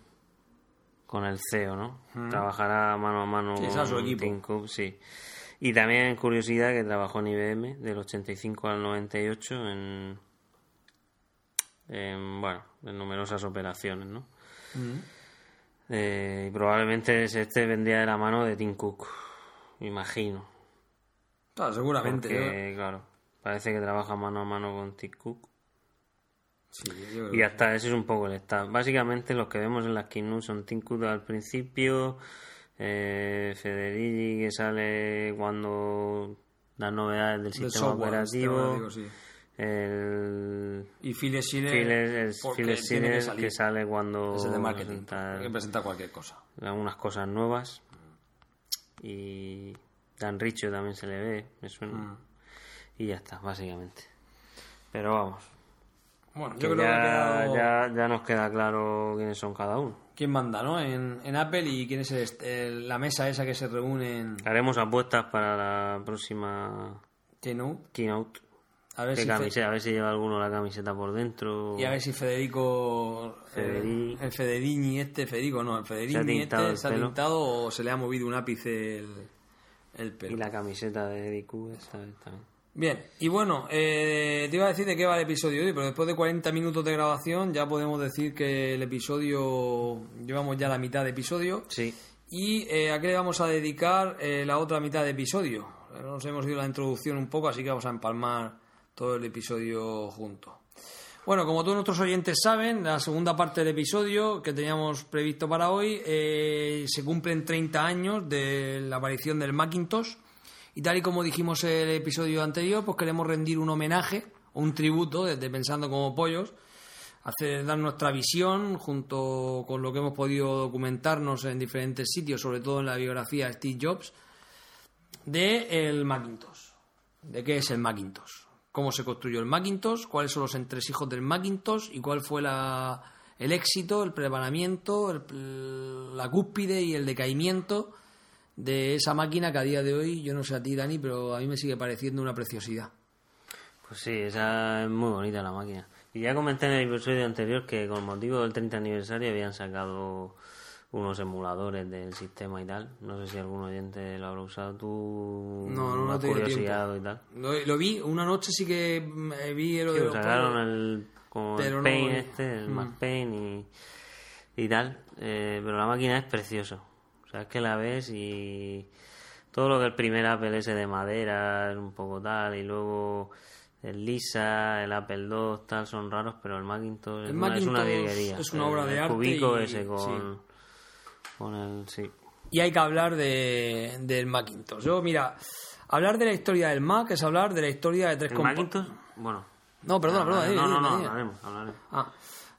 con el CEO, ¿no? Trabajará mano a mano Sí, su con equipo. Tim Cook, sí. Y también curiosidad que trabajó en IBM del 85 al 98 en, en bueno, en numerosas operaciones, ¿no? Eh, y probablemente este vendría de la mano de Tim Cook, imagino. Claro, seguramente. Porque, claro, parece que trabaja mano a mano con Tim Cook. sí, yo creo Y hasta ese es un poco el staff. Básicamente los que vemos en las Keynote son Tim Cook al principio, eh, Federici que sale cuando las novedades del que- sistema software, operativo, sí. el Y Phil Schiller, que que sale cuando es el de marketing, presenta que presentar cualquier cosa. algunas cosas nuevas y Dan Richo también se le ve, me suena. Mm. Y ya está, básicamente. Pero vamos, Bueno, yo que creo que ya, quedado ya, ya nos queda claro quiénes son cada uno. Quién manda, ¿no? En, en Apple y quién es el el- la mesa esa que se reúne en Haremos apuestas para la próxima Keynote. keynote. A ver, ¿Qué si Fe- camiseta? A ver si lleva alguno la camiseta por dentro. y a ver si Federico. Federi- El, el Federini este, Federico, no, el Federini este el se ha tintado o se le ha movido un ápice el, el pelo. Y la camiseta de Eddie Q, esa también. Bien, y bueno, eh, te iba a decir de qué va el episodio hoy, pero después de 40 minutos de grabación ya podemos decir que el episodio, llevamos ya la mitad de episodio. Sí, ¿Y eh, a qué le vamos a dedicar eh, la otra mitad de episodio? Nos hemos ido la introducción un poco, así que vamos a empalmar todo el episodio junto. Bueno, como todos nuestros oyentes saben, la segunda parte del episodio que teníamos previsto para hoy eh, se cumplen 30 años de la aparición del Macintosh. Y tal y como dijimos el episodio anterior, pues queremos rendir un homenaje, o un tributo desde Pensando como Pollos, hacer dar nuestra visión junto con lo que hemos podido documentarnos en diferentes sitios, sobre todo en la biografía de Steve Jobs, de el Macintosh. ¿De qué es el Macintosh? ¿Cómo se construyó el Macintosh? ¿Cuáles son los entresijos del Macintosh? ¿Y cuál fue la, el éxito, el preparamiento, la cúspide y el decaimiento de esa máquina que a día de hoy, yo no sé a ti, Dani, pero a mí me sigue pareciendo una preciosidad? pues sí, esa es muy bonita la máquina. Y ya comenté en el episodio anterior que con motivo del 30 aniversario habían sacado unos emuladores del sistema y tal. No sé si algún oyente lo habrá usado. Tú No, no, no curiosidad y tal. Lo, lo vi, una noche sí que vi lo Sí, de lo los sacaron padres. el, como Pero el no- Paint este, el Mm. Mac Paint y, y tal. Eh, pero la máquina es preciosa. O sea, es que la ves y todo lo que el primer Apple ese de madera es un poco tal y luego el Lisa, el Apple II, tal, son raros, pero el Macintosh, es, una, es una Macintosh virguería. es una El- obra de el arte cubico y- ese con, sí. con el... Sí. Y hay que hablar de, del Macintosh. Yo, mira, hablar de la historia del Mac es hablar de la historia de tres ¿El compa- Macintosh? Bueno. No, perdona, perdona. no, no, no, hablaremos, hablaremos. Ah,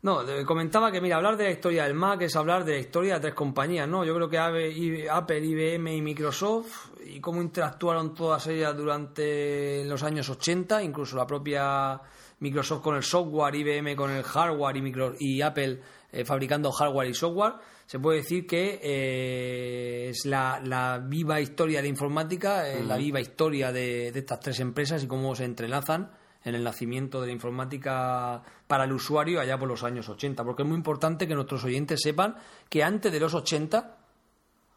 no, comentaba que, mira, hablar de la historia del Mac es hablar de la historia de tres compañías, ¿no? Yo creo que Apple, IBM y Microsoft y cómo interactuaron todas ellas durante los años 80, incluso la propia Microsoft con el software, IBM con el hardware y, Micro- y Apple eh, fabricando hardware y software. Se puede decir que eh, es la, la viva historia de informática, eh, la viva historia de, de estas tres empresas y cómo se entrelazan en el nacimiento de la informática para el usuario allá por los años 80, porque es muy importante que nuestros oyentes sepan que antes de los 80,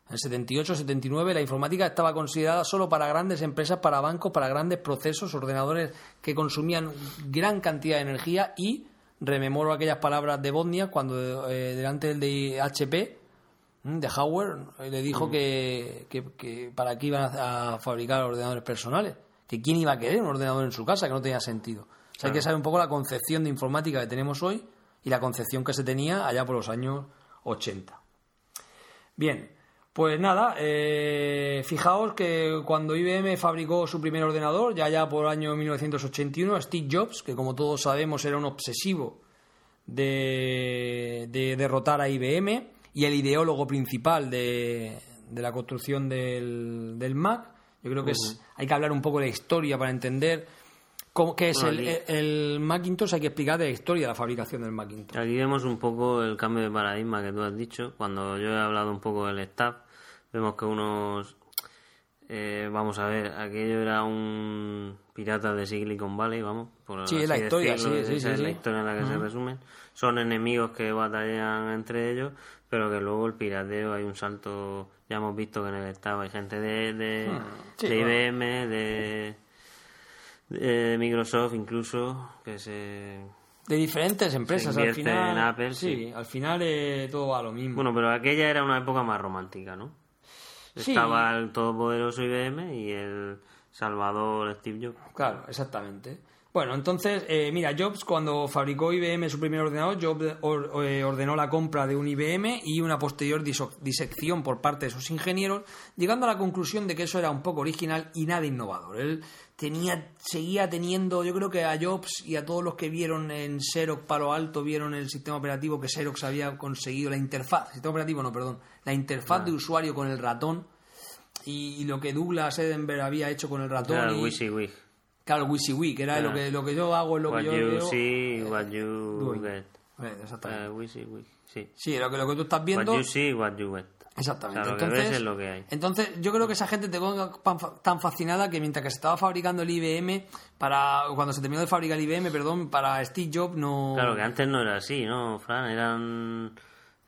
en el 78, 79, la informática estaba considerada solo para grandes empresas, para bancos, para grandes procesos, ordenadores que consumían gran cantidad de energía y rememoro aquellas palabras de Bosnia cuando eh, delante del de HP mm, de Howard le dijo que, que- que para qué iban a fabricar ordenadores personales, que quién iba a querer un ordenador en su casa, que no tenía sentido. O sea, hay que saber un poco la concepción de informática que tenemos hoy y la concepción que se tenía allá por los años 80. Bien, pues nada, eh, fijaos que cuando IBM fabricó su primer ordenador, ya ya por el año 1981, Steve Jobs, que como todos sabemos era un obsesivo de, de derrotar a IBM y el ideólogo principal de, de la construcción del, del Mac, yo creo que es, hay que hablar un poco de historia para entender Como que es Bueno, el, aquí- el Macintosh, hay que explicar de la historia de la fabricación del Macintosh. Aquí vemos un poco el cambio de paradigma que tú has dicho. Cuando yo he hablado un poco del staff, vemos que unos... eh, vamos a ver, aquello era un pirata de Silicon Valley, vamos. Por Sí, es la historia, decirlo, sí, sí, esa sí, es la historia en la que se resumen. Son enemigos que batallan entre ellos, pero que luego el pirateo hay un salto... Ya hemos visto que en el staff hay gente de, de, Hmm, sí, de bueno. IBM, de, de Microsoft incluso, que se... De diferentes empresas, al invierte final. en Apple, sí, sí. al final eh, todo va a lo mismo. Bueno, pero aquella era una época más romántica, ¿no? Sí. Estaba el todopoderoso IBM y el salvador Steve Jobs. Claro, exactamente. Bueno, entonces, eh, mira, Jobs cuando fabricó IBM su primer ordenador, Jobs or- eh, ordenó la compra de un IBM y una posterior disección por parte de sus ingenieros, llegando a la conclusión de que eso era un poco original y nada innovador. Él tenía, seguía teniendo, yo creo que a Jobs y a todos los que vieron en Xerox Palo Alto, vieron el sistema operativo que Xerox había conseguido, la interfaz, sistema operativo no, perdón, la interfaz de usuario con el ratón y, y lo que Douglas Edenberg había hecho con el ratón. Y- WYSIWYG. Claro, WYSIWYG, que era Ah. lo que, lo que yo hago, es lo What que yo you veo. see, what you get. Eh, exactamente. Eh, WYSIWYG, sí. sí, lo que, lo que tú estás viendo. What you see, what you get. Exactamente. O sea, lo que entonces, ves es lo que hay. entonces, yo creo que esa gente te tan fascinada que mientras que se estaba fabricando el IBM, para cuando se terminó de fabricar el IBM, perdón, para Steve Jobs no. Claro que antes no era así, ¿no, Fran? Eran...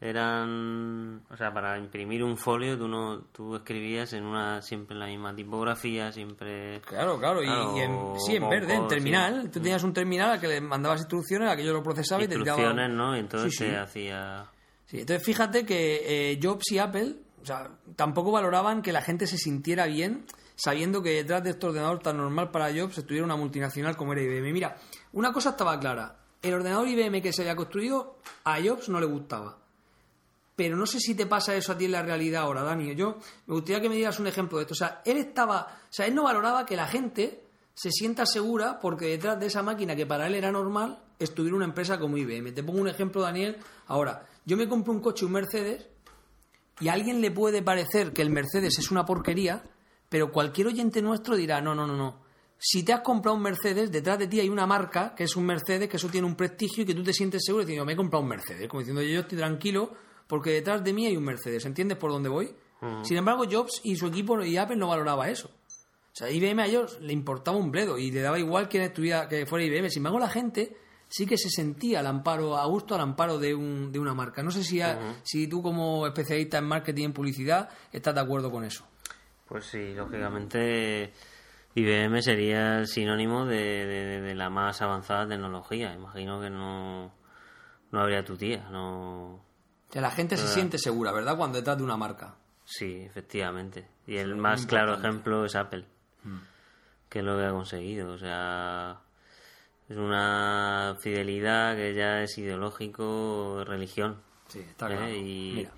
Eran... O sea, para imprimir un folio tú no tú escribías en una siempre en la misma tipografía, siempre... Claro, claro, y, Claro, y en, sí, en verde, en terminal. sí. Tú tenías un terminal al que le mandabas instrucciones, aquello lo procesaba y te. Instrucciones, ¿no? Entonces Sí, sí. se hacía... Sí, entonces fíjate que eh, Jobs y Apple o sea, tampoco valoraban que la gente se sintiera bien sabiendo que detrás de este ordenador tan normal para Jobs estuviera una multinacional como era IBM. Mira, una cosa estaba clara. El ordenador IBM que se había construido a Jobs no le gustaba. Pero no sé si te pasa eso a ti en la realidad ahora, Dani. Yo me gustaría que me dieras un ejemplo de esto. O sea, él estaba, o sea, él no valoraba que la gente se sienta segura porque detrás de esa máquina que para él era normal estuviera una empresa como IBM. Te pongo un ejemplo, Daniel. Ahora, yo me compro un coche, un Mercedes, y a alguien le puede parecer que el Mercedes es una porquería, pero cualquier oyente nuestro dirá, no, no, no, no. Si te has comprado un Mercedes, detrás de ti hay una marca que es un Mercedes, que eso tiene un prestigio y que tú te sientes seguro dices, me he comprado un Mercedes. Como diciendo, yo estoy tranquilo porque detrás de mí hay un Mercedes. ¿Entiendes por dónde voy? Sin embargo, Jobs y su equipo y Apple no valoraba eso. O sea, IBM a ellos le importaba un bledo y le daba igual que estuviera, que fuera IBM. Sin embargo, la gente sí que se sentía al amparo, a gusto al amparo de, un, de una marca. No sé si, a- si tú como especialista en marketing y en publicidad estás de acuerdo con eso. Pues sí, lógicamente IBM sería el sinónimo de, de- de la más avanzada tecnología. Imagino que no, no habría tu tía, no... Sea, la gente se siente segura, ¿verdad? Cuando detrás de una marca. Sí, efectivamente. Y el más claro ejemplo es Apple, Mm. que es lo que ha conseguido. O sea, es una fidelidad que ya es ideológico, religión. Sí, está ¿eh? claro. Y, Mira.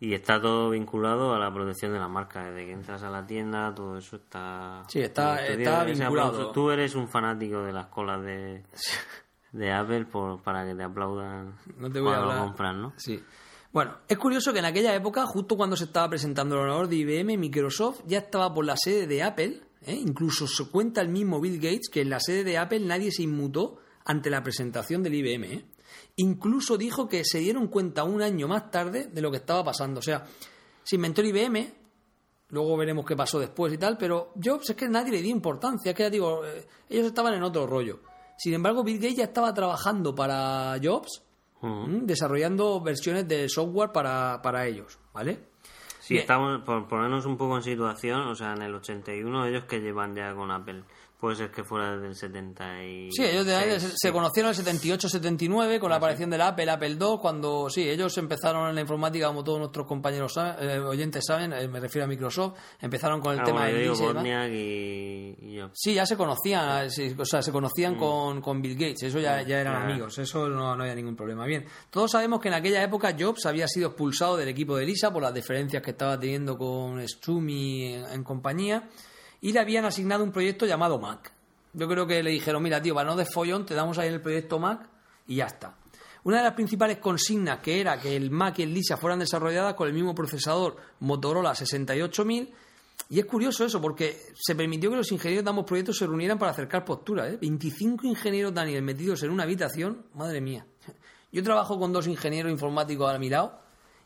y está todo vinculado a la protección de la marca. Desde que entras a la tienda, todo eso está. Sí, está- está vinculado. Tú eres un fanático de las colas de, <laughs> de Apple por, para que te aplaudan No te voy a cuando hablar. lo compran, ¿no? Sí. Bueno, es curioso que en aquella época, justo cuando se estaba presentando el ordenador de IBM, Microsoft ya estaba por la sede de Apple. ¿eh? Incluso se cuenta el mismo Bill Gates que en la sede de Apple nadie se inmutó ante la presentación del IBM. ¿eh? Incluso dijo que se dieron cuenta un año más tarde de lo que estaba pasando. O sea, se inventó el IBM, luego veremos qué pasó después y tal, pero Jobs es que nadie le dio importancia, es que ya digo, eh, ellos estaban en otro rollo. Sin embargo, Bill Gates ya estaba trabajando para Jobs, desarrollando versiones de software para, para ellos, ¿vale? Sí, Bien. estamos, por ponernos un poco en situación, o sea, en el 81 ellos que llevan ya con Apple, puede ser que fuera desde el 70 y... Sí, ellos de- se, se conocieron en el 78-79 con la aparición del Apple, Apple II, cuando sí, ellos empezaron en la informática, como todos nuestros compañeros eh, oyentes saben, eh, me refiero a Microsoft, empezaron con el Ah, tema bueno, del digo y y, yo. Sí, ya se conocían, sí, o sea, se Mm. conocían con, con Bill Gates, eso ya, ya eran amigos, eso no, no había ningún problema. Bien, todos sabemos que en aquella época Jobs había sido expulsado del equipo de Lisa por las diferencias que estaba teniendo con Strumi en, en compañía y le habían asignado un proyecto llamado Mac. Yo creo que le dijeron, mira, tío, para no de follón, te damos ahí el proyecto Mac y ya está. Una de las principales consignas que era que el Mac y el Lisa fueran desarrolladas con el mismo procesador Motorola 68000 Y es curioso eso, porque se permitió que los ingenieros de ambos proyectos se reunieran para acercar posturas. ¿eh? 25 ingenieros, Daniel, metidos en una habitación, madre mía. Yo trabajo con dos ingenieros informáticos a mi lado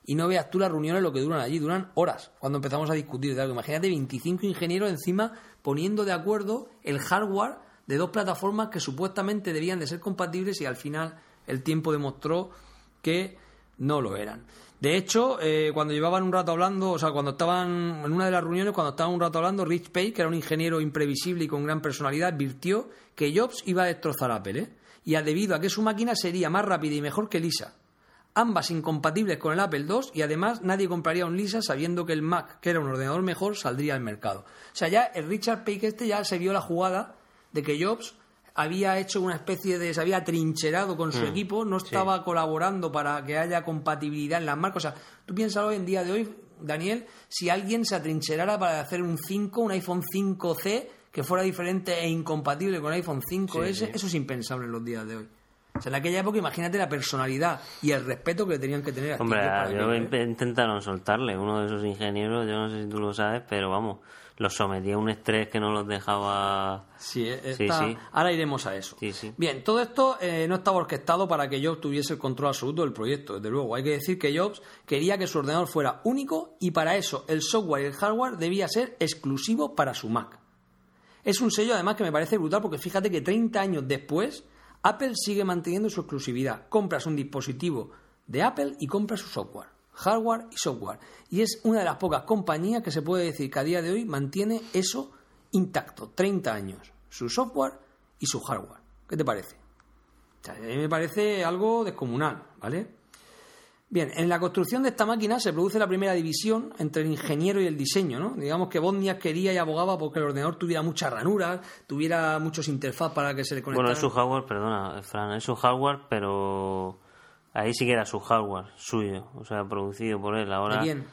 y no veas tú las reuniones lo que duran allí, duran horas cuando empezamos a discutir de algo. Imagínate 25 ingenieros encima poniendo de acuerdo el hardware de dos plataformas que supuestamente debían de ser compatibles y al final el tiempo demostró que no lo eran. De hecho, eh, cuando llevaban un rato hablando, o sea, cuando estaban en una de las reuniones, cuando estaban un rato hablando, Rich Page, que era un ingeniero imprevisible y con gran personalidad, advirtió que Jobs iba a destrozar Apple, ¿eh? Y debido a que su máquina sería más rápida y mejor que Lisa. Ambas incompatibles con el Apple II y además nadie compraría un Lisa sabiendo que el Mac, que era un ordenador mejor, saldría al mercado. O sea, ya el Richard Page este ya se vio la jugada de que Jobs había hecho una especie de. se había trincherado con su Mm, equipo, no estaba colaborando para que haya compatibilidad en las marcas. O sea, tú piensas hoy en día de hoy, Daniel, si alguien se atrincherara para hacer un 5, un iPhone 5C, que fuera diferente e incompatible con el iPhone 5S, Sí, sí. eso es impensable en los días de hoy. O sea, en aquella época, imagínate la personalidad y el respeto que le tenían que tener a Hombre, para yo ¿eh? intentaron soltarle. Uno de esos ingenieros, yo no sé si tú lo sabes, pero vamos, los sometía a un estrés que no los dejaba. Sí, eh, Sí, sí. ahora iremos a eso. Sí, sí. Bien, todo esto eh, no estaba orquestado para que Jobs tuviese el control absoluto del proyecto, desde luego. Hay que decir que Jobs quería que su ordenador fuera único y para eso el software y el hardware debía ser exclusivo para su Mac. Es un sello además que me parece brutal porque fíjate que 30 años después Apple sigue manteniendo su exclusividad. Compras un dispositivo de Apple y compras su software, hardware y software. Y es una de las pocas compañías que se puede decir que a día de hoy mantiene eso intacto, 30 años, su software y su hardware. ¿Qué te parece? A mí me parece algo descomunal, ¿vale? Bien, en la construcción de esta máquina se produce la primera división entre el ingeniero y el diseño, ¿no? Digamos que Bosniak quería y abogaba porque el ordenador tuviera muchas ranuras, tuviera muchos interfaz para que se le conectara. Bueno, es su hardware, perdona, Fran, es su hardware, pero ahí sí que era su hardware, suyo, o sea, producido por él. Ahora ¿De quién?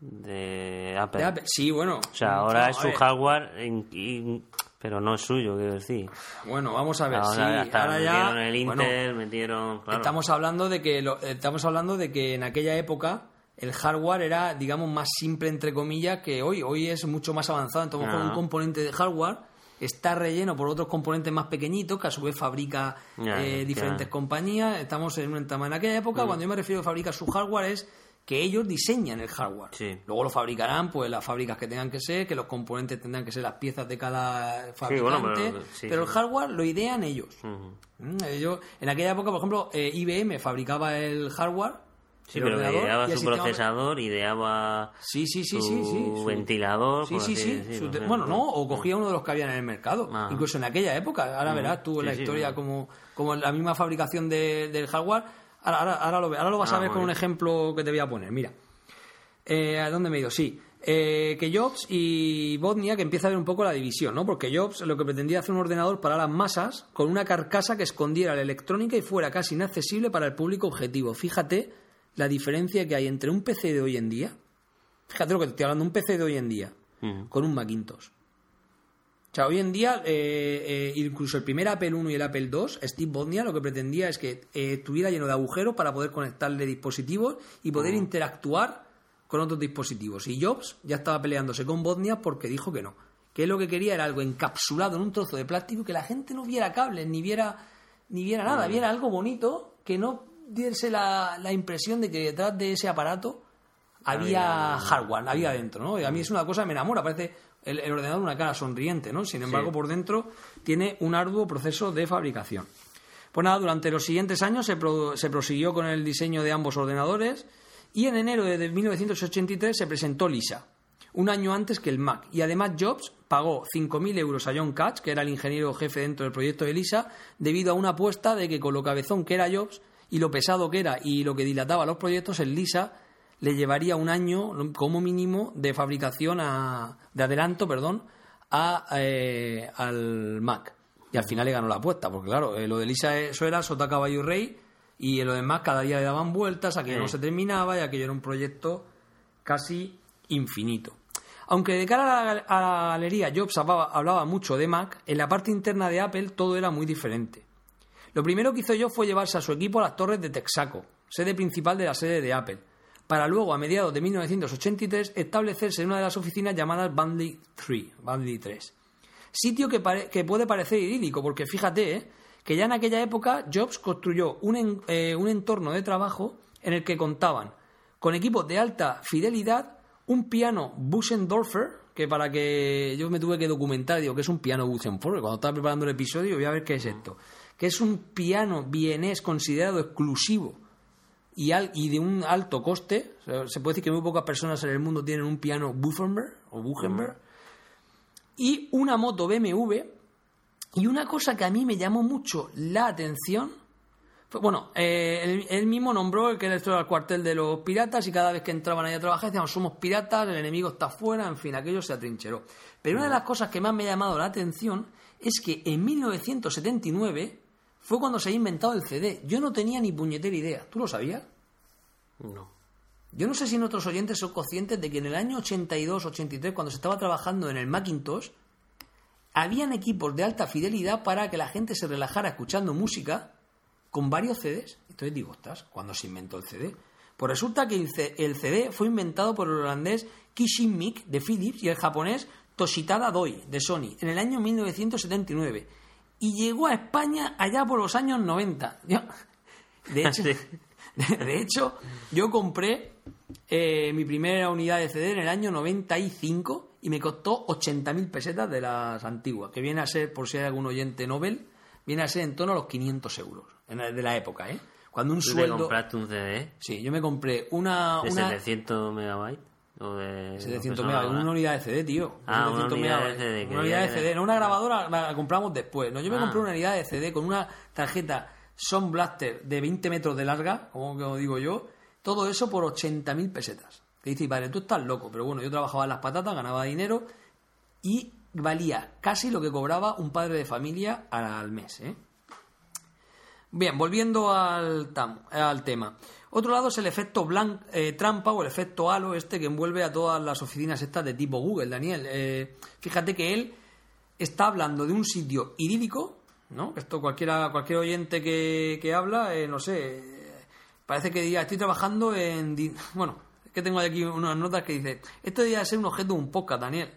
de Apple. De Apple. Sí, bueno. O sea, ahora No, es su hardware, in- in- pero no es suyo, quiero decir. Bueno, vamos a ver. Ahora, sí, ahora metieron ya. el bueno, Intel, metieron. Claro. Estamos hablando de que lo- estamos hablando de que en aquella época el hardware era, digamos, más simple entre comillas que hoy. Hoy es mucho más avanzado. Entonces, con Ah. un componente de hardware está relleno por otros componentes más pequeñitos que a su vez fabrica eh, diferentes compañías. Estamos en un. En aquella época, cuando yo me refiero a fabricar su hardware es que ellos diseñan el hardware. Sí. Luego lo fabricarán, pues las fábricas que tengan que ser, que los componentes tendrán que ser las piezas de cada fabricante, bueno, pero- sí, pero el hardware lo idean ellos. Mm, ellos- en aquella época, por ejemplo, eh, IBM fabricaba el hardware. Sí, el pero ideaba su procesador, ideaba Sí, sí, sí, su sí, sí. su- ventilador. Sí, sí, sí. bueno, no, o cogía uno de los que habían en el mercado. Ah. Incluso en aquella época. Ahora verás tú en la historia como, como la misma fabricación de- del hardware. Ahora, ahora, ahora lo, ahora lo vas Ah, a ver muy con un ejemplo que te voy a poner. Mira. Eh, ¿A dónde me he ido? Sí. Eh, que Jobs y Botnia que empieza a ver un poco la división, ¿no? Porque Jobs lo que pretendía hacer un ordenador para las masas con una carcasa que escondiera la electrónica y fuera casi inaccesible para el público objetivo. Fíjate la diferencia que hay entre un PC de hoy en día. Fíjate lo que te estoy hablando, un PC de hoy en día con un Macintosh. O sea, hoy en día, eh, eh, incluso el primer Apple I y el Apple II, Steve Wozniak lo que pretendía es que eh, estuviera lleno de agujeros para poder conectarle dispositivos y poder interactuar con otros dispositivos. Y Jobs ya estaba peleándose con Wozniak porque dijo que no. Que lo que quería era algo encapsulado en un trozo de plástico que la gente no viera cables, ni viera, ni viera nada, viera algo bonito, que no diese la, la impresión de que detrás de ese aparato había Había- hardware, había dentro, ¿no? Y a mí es una cosa que me enamora, parece el, el ordenador una cara sonriente, ¿no? Sin embargo, Sí. por dentro tiene un arduo proceso de fabricación. Pues nada, durante los siguientes años se, pro- se prosiguió con el diseño de ambos ordenadores y en enero de 1983 se presentó Lisa, un año antes que el Mac. Y además Jobs pagó 5.000 euros a John Katz, que era el ingeniero jefe dentro del proyecto de Lisa, debido a una apuesta de que con lo cabezón que era Jobs y lo pesado que era y lo que dilataba los proyectos, el Lisa le llevaría un año como mínimo de fabricación a, de adelanto, perdón, a, eh, al Mac. Y al final le ganó la apuesta, porque claro, eh, lo de Lisa eso era sota caballo y rey y lo demás cada día le daban vueltas, aquello Sí. no se terminaba y aquello era un proyecto casi infinito. Aunque de cara a la, a la galería Jobs hablaba, hablaba mucho de Mac, en la parte interna de Apple todo era muy diferente. Lo primero que hizo Jobs fue llevarse a su equipo a las torres de Texaco, sede principal de la sede de Apple, para luego, a mediados de 1983, establecerse en una de las oficinas llamadas Bandly 3, Bandly 3. Sitio que, pare- que puede parecer idílico, porque fíjate, ¿eh? que ya en aquella época Jobs construyó un, en- eh, un entorno de trabajo en el que contaban con equipos de alta fidelidad, un piano Bussendorfer, que para que yo me tuve que documentar, digo que es un piano Bussendorfer, cuando estaba preparando el episodio voy a ver qué es esto, que es un piano vienés considerado exclusivo y, al- y de un alto coste. O sea, se puede decir que muy pocas personas en el mundo tienen un piano Buffenberg o Buchenberg. Y una moto BMW. Y una cosa que a mí me llamó mucho la atención. fue- bueno, eh, él, él mismo nombró el que era el cuartel de los piratas y cada vez que entraban ahí a trabajar decían somos piratas, el enemigo está afuera, en fin, aquello se atrincheró. Pero una de las cosas que más me ha llamado la atención es que en 1979 fue cuando se ha inventado el CD. Yo no tenía ni puñetera idea. ¿Tú lo sabías? No. Yo no sé si nuestros oyentes son conscientes de que en el año 82-83, cuando se estaba trabajando en el Macintosh, habían equipos de alta fidelidad para que la gente se relajara escuchando música con varios CDs. Entonces digo, ostras, ¿cuándo se inventó el CD? Pues resulta que el CD fue inventado por el holandés Kishin Mik de Philips y el japonés Toshitada Doi de Sony en el año 1979 y llegó a España allá por los años 90. Yo- de hecho, <laughs> Sí. de hecho, yo compré eh, mi primera unidad de CD en el año 95 y me costó 80.000 pesetas de las antiguas, que viene a ser, por si hay algún oyente Nobel, viene a ser en torno a los 500 euros en la- de la época, ¿eh? Cuando un ¿Tú te sueldo... compraste un CD Sí, yo me compré una... de una 700 megabytes? ¿O de 700 lo que megas, una unidad de CD, tío. Ah, una 700 unidad de CD, Una unidad de CD, no una grabadora, la compramos después. No, yo me Ah. compré una unidad de CD con una tarjeta Sound Blaster de 20 metros de larga, como, como digo yo, todo eso por 80.000 pesetas. Que dices, vale, tú estás loco, pero bueno, yo trabajaba en las patatas, ganaba dinero y valía casi lo que cobraba un padre de familia al mes, ¿eh? Bien, volviendo al, tam- al tema. Otro lado es el efecto blan- eh, trampa o el efecto halo este que envuelve a todas las oficinas estas de tipo Google, Daniel. Eh, fíjate que él está hablando de un sitio idílico, ¿no? Esto cualquiera, cualquier oyente que, que habla, eh, no sé, parece que diga, estoy trabajando en... <laughs> Bueno, es que tengo aquí unas notas que dice, esto debería ser un objeto de un podcast, Daniel,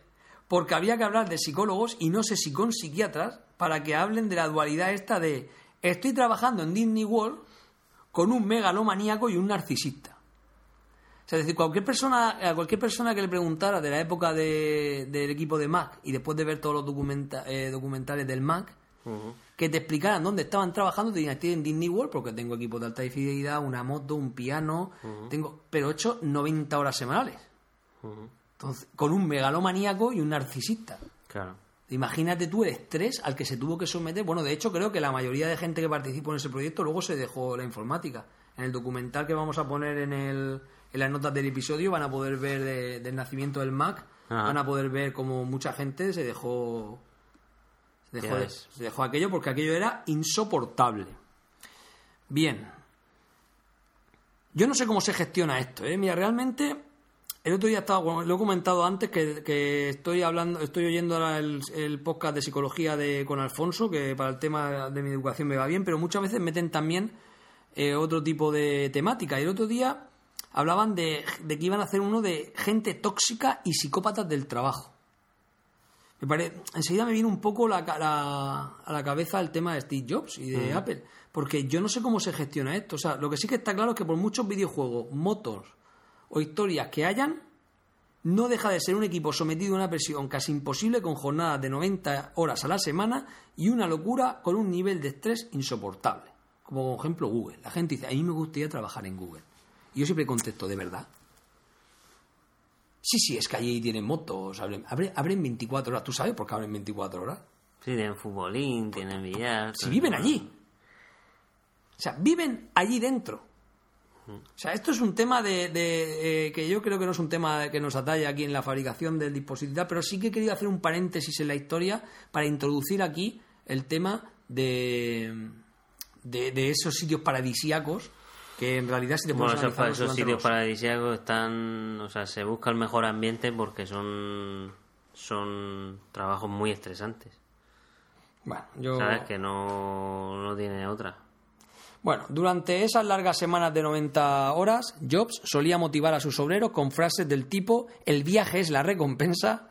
porque había que hablar de psicólogos y no sé si con psiquiatras para que hablen de la dualidad esta de, estoy trabajando en Disney World con un megalomaníaco y un narcisista. O sea, es decir, cualquier persona, a cualquier persona que le preguntara de la época de- del equipo de Mac y después de ver todos los documenta- eh, documentales del Mac, que te explicaran dónde estaban trabajando, te dirían, estoy en Disney World porque tengo equipos de alta fidelidad, una moto, un piano, tengo, pero he hecho 90 horas semanales. Entonces, con un megalomaníaco y un narcisista. Claro. Imagínate tú el estrés al que se tuvo que someter. Bueno, de hecho, creo que la mayoría de gente que participó en ese proyecto luego se dejó la informática. En el documental que vamos a poner en, el, en las notas del episodio van a poder ver de- del nacimiento del Mac, Ajá. van a poder ver cómo mucha gente se dejó, se dejó, de- se dejó aquello porque aquello era insoportable. Bien. Yo no sé cómo se gestiona esto, ¿eh? Mira, realmente el otro día estaba, bueno, lo he comentado antes que, que estoy hablando, estoy oyendo ahora el, el podcast de psicología de con Alfonso, que para el tema de mi educación me va bien, pero muchas veces meten también eh, otro tipo de temática. Y el otro día hablaban de, de que iban a hacer uno de gente tóxica y psicópatas del trabajo. Me pare- Enseguida me vino un poco la, la- a la cabeza el tema de Steve Jobs y de Apple, porque yo no sé cómo se gestiona esto. O sea, lo que sí que está claro es que por muchos videojuegos, motos o historias que hayan, no deja de ser un equipo sometido a una presión casi imposible con jornadas de 90 horas a la semana y una locura con un nivel de estrés insoportable. Como por ejemplo Google. La gente dice, a mí me gustaría trabajar en Google. Y yo siempre contesto, ¿de verdad? Sí, sí, es que allí tienen motos, abren, abren, abren 24 horas. ¿Tú sabes por qué abren 24 horas? Sí, tienen futbolín, tienen billar. Si viven allí. O sea, viven allí dentro. O sea, esto es un tema de, de, eh, que yo creo que no es un tema que nos atalle aquí en la fabricación del dispositivo, pero sí que he querido hacer un paréntesis en la historia para introducir aquí el tema de, de, de esos sitios paradisíacos que en realidad si te Bueno, esos, esos sitios los- paradisíacos están, o sea, se busca el mejor ambiente porque son, son trabajos muy estresantes. Bueno, yo... Sabes que no, no tiene otra. Bueno, durante esas largas semanas de 90 horas, Jobs solía motivar a sus obreros con frases del tipo el viaje es la recompensa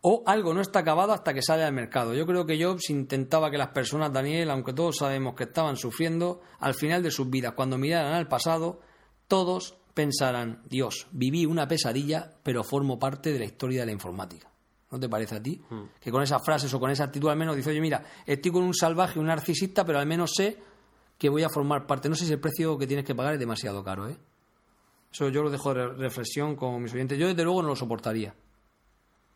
o algo no está acabado hasta que sale al mercado. Yo creo que Jobs intentaba que las personas, Daniel, aunque todos sabemos que estaban sufriendo, al final de sus vidas, cuando miraran al pasado, todos pensaran, Dios, viví una pesadilla, pero formo parte de la historia de la informática. ¿No te parece a ti? Hmm. Que con esas frases o con esa actitud al menos dice, oye, mira, estoy con un salvaje, un narcisista, pero al menos sé que voy a formar parte. No sé si el precio que tienes que pagar es demasiado caro, ¿eh? Eso yo lo dejo de reflexión con mis oyentes. Yo, desde luego, no lo soportaría.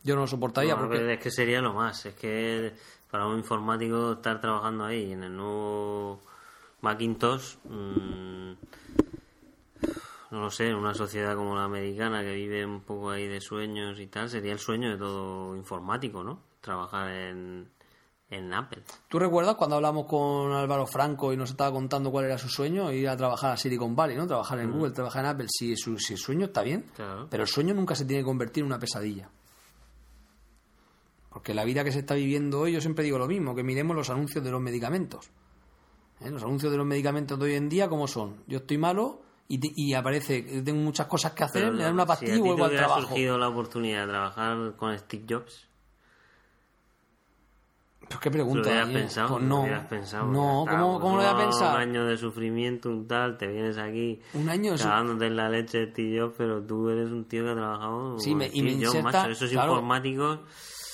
Yo no lo soportaría No, porque... es que sería lo más. Es que para un informático estar trabajando ahí en el nuevo Macintosh, mm, no lo sé, en una sociedad como la americana que vive un poco ahí de sueños y tal, sería el sueño de todo informático, ¿no? Trabajar en, en Apple. ¿Tú recuerdas cuando hablamos con Álvaro Franco y nos estaba contando cuál era su sueño? Ir a trabajar a Silicon Valley, ¿no? Trabajar en Google, trabajar en Apple. Si, su, si el sueño está bien, Claro. pero el sueño nunca se tiene que convertir en una pesadilla. Porque la vida que se está viviendo hoy, yo siempre digo lo mismo, que miremos los anuncios de los medicamentos. ¿Eh? Los anuncios de los medicamentos de hoy en día, ¿cómo son? Yo estoy malo y, te- y aparece, tengo muchas cosas que hacer, me dan una pastilla y vuelvo al trabajo. surgido la oportunidad de trabajar con Steve Jobs, Pues qué ¿lo pregunta. hubieras Daniel? pensado? Pues ¿Lo no, hubieras pensado? no, Ya ¿cómo, está, cómo lo voy a pues, pensar? Un año de sufrimiento, un tal, te vienes aquí Un año cagándote en la leche de Jobs, pero tú eres un tío que ha trabajado Sí, me- y me Jobs, inserta- macho. Esos claro, informáticos...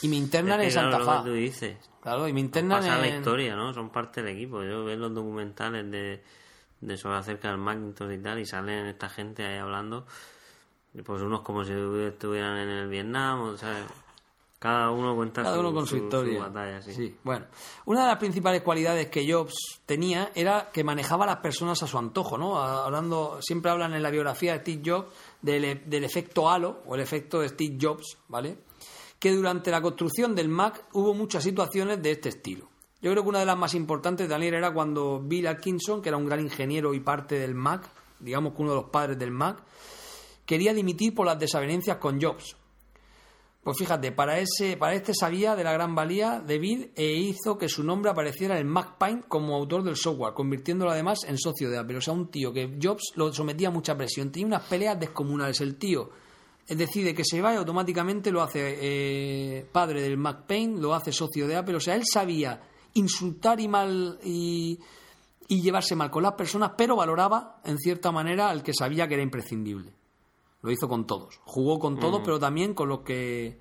Y me internan es que, en Santa lo que tú dices. Claro, y me internan Pasa la en... historia, ¿no? Son parte del equipo. Yo veo los documentales de, de sobre acerca del Macintosh y tal, y salen esta gente ahí hablando, y pues unos como si estuvieran en el Vietnam, o sea, cada uno cuenta Cada su, uno con su, historia. batalla, sí. Sí, bueno. Una de las principales cualidades que Jobs tenía era que manejaba a las personas a su antojo, ¿no? Hablando, siempre hablan en la biografía de Steve Jobs del, e- del efecto halo o el efecto de Steve Jobs, ¿vale? Que durante la construcción del Mac hubo muchas situaciones de este estilo. Yo creo que una de las más importantes, Daniel, era cuando Bill Atkinson, que era un gran ingeniero y parte del Mac, digamos que uno de los padres del Mac, quería dimitir por las desavenencias con Jobs. Pues fíjate, para, ese, para este sabía de la gran valía de Bill e hizo que su nombre apareciera en MacPaint como autor del software, convirtiéndolo además en socio de Apple. O sea, un tío que Jobs lo sometía a mucha presión. Tenía unas peleas descomunales. El tío decide que se va y automáticamente lo hace eh, padre del MacPaint, lo hace socio de Apple. O sea, él sabía insultar y mal y llevarse mal con las personas, pero valoraba en cierta manera al que sabía que era imprescindible. Lo hizo con todos. Jugó con todos, pero también con los que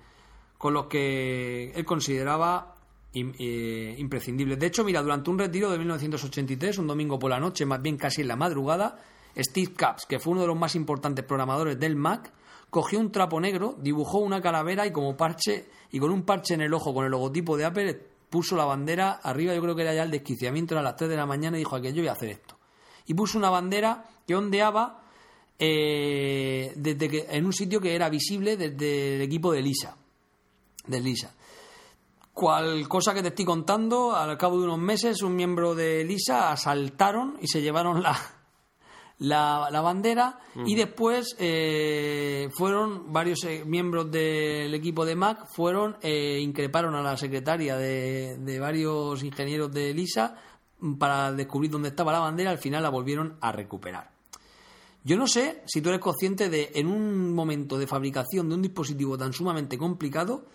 con los que él consideraba eh, imprescindibles. De hecho, mira, durante un retiro de 1983, un domingo por la noche, más bien casi en la madrugada, Steve Capps, que fue uno de los más importantes programadores del Mac, cogió un trapo negro, dibujó una calavera y como parche y con un parche en el ojo con el logotipo de Apple puso la bandera arriba, yo creo que era ya el desquiciamiento, era a las 3 de la mañana y dijo que yo voy a hacer esto. Y puso una bandera que ondeaba eh, desde que, en un sitio que era visible desde el equipo de Lisa. De Lisa. Cual cosa que te estoy contando, al cabo de unos meses, un miembro de Lisa asaltaron y se llevaron la, <laughs> la, la bandera y después eh, fueron varios eh, miembros del equipo de Mac fueron eh, increparon a la secretaria de, de varios ingenieros de Lisa para descubrir dónde estaba la bandera al final la volvieron a recuperar yo no sé si tú eres consciente de en un momento de fabricación de un dispositivo tan sumamente complicado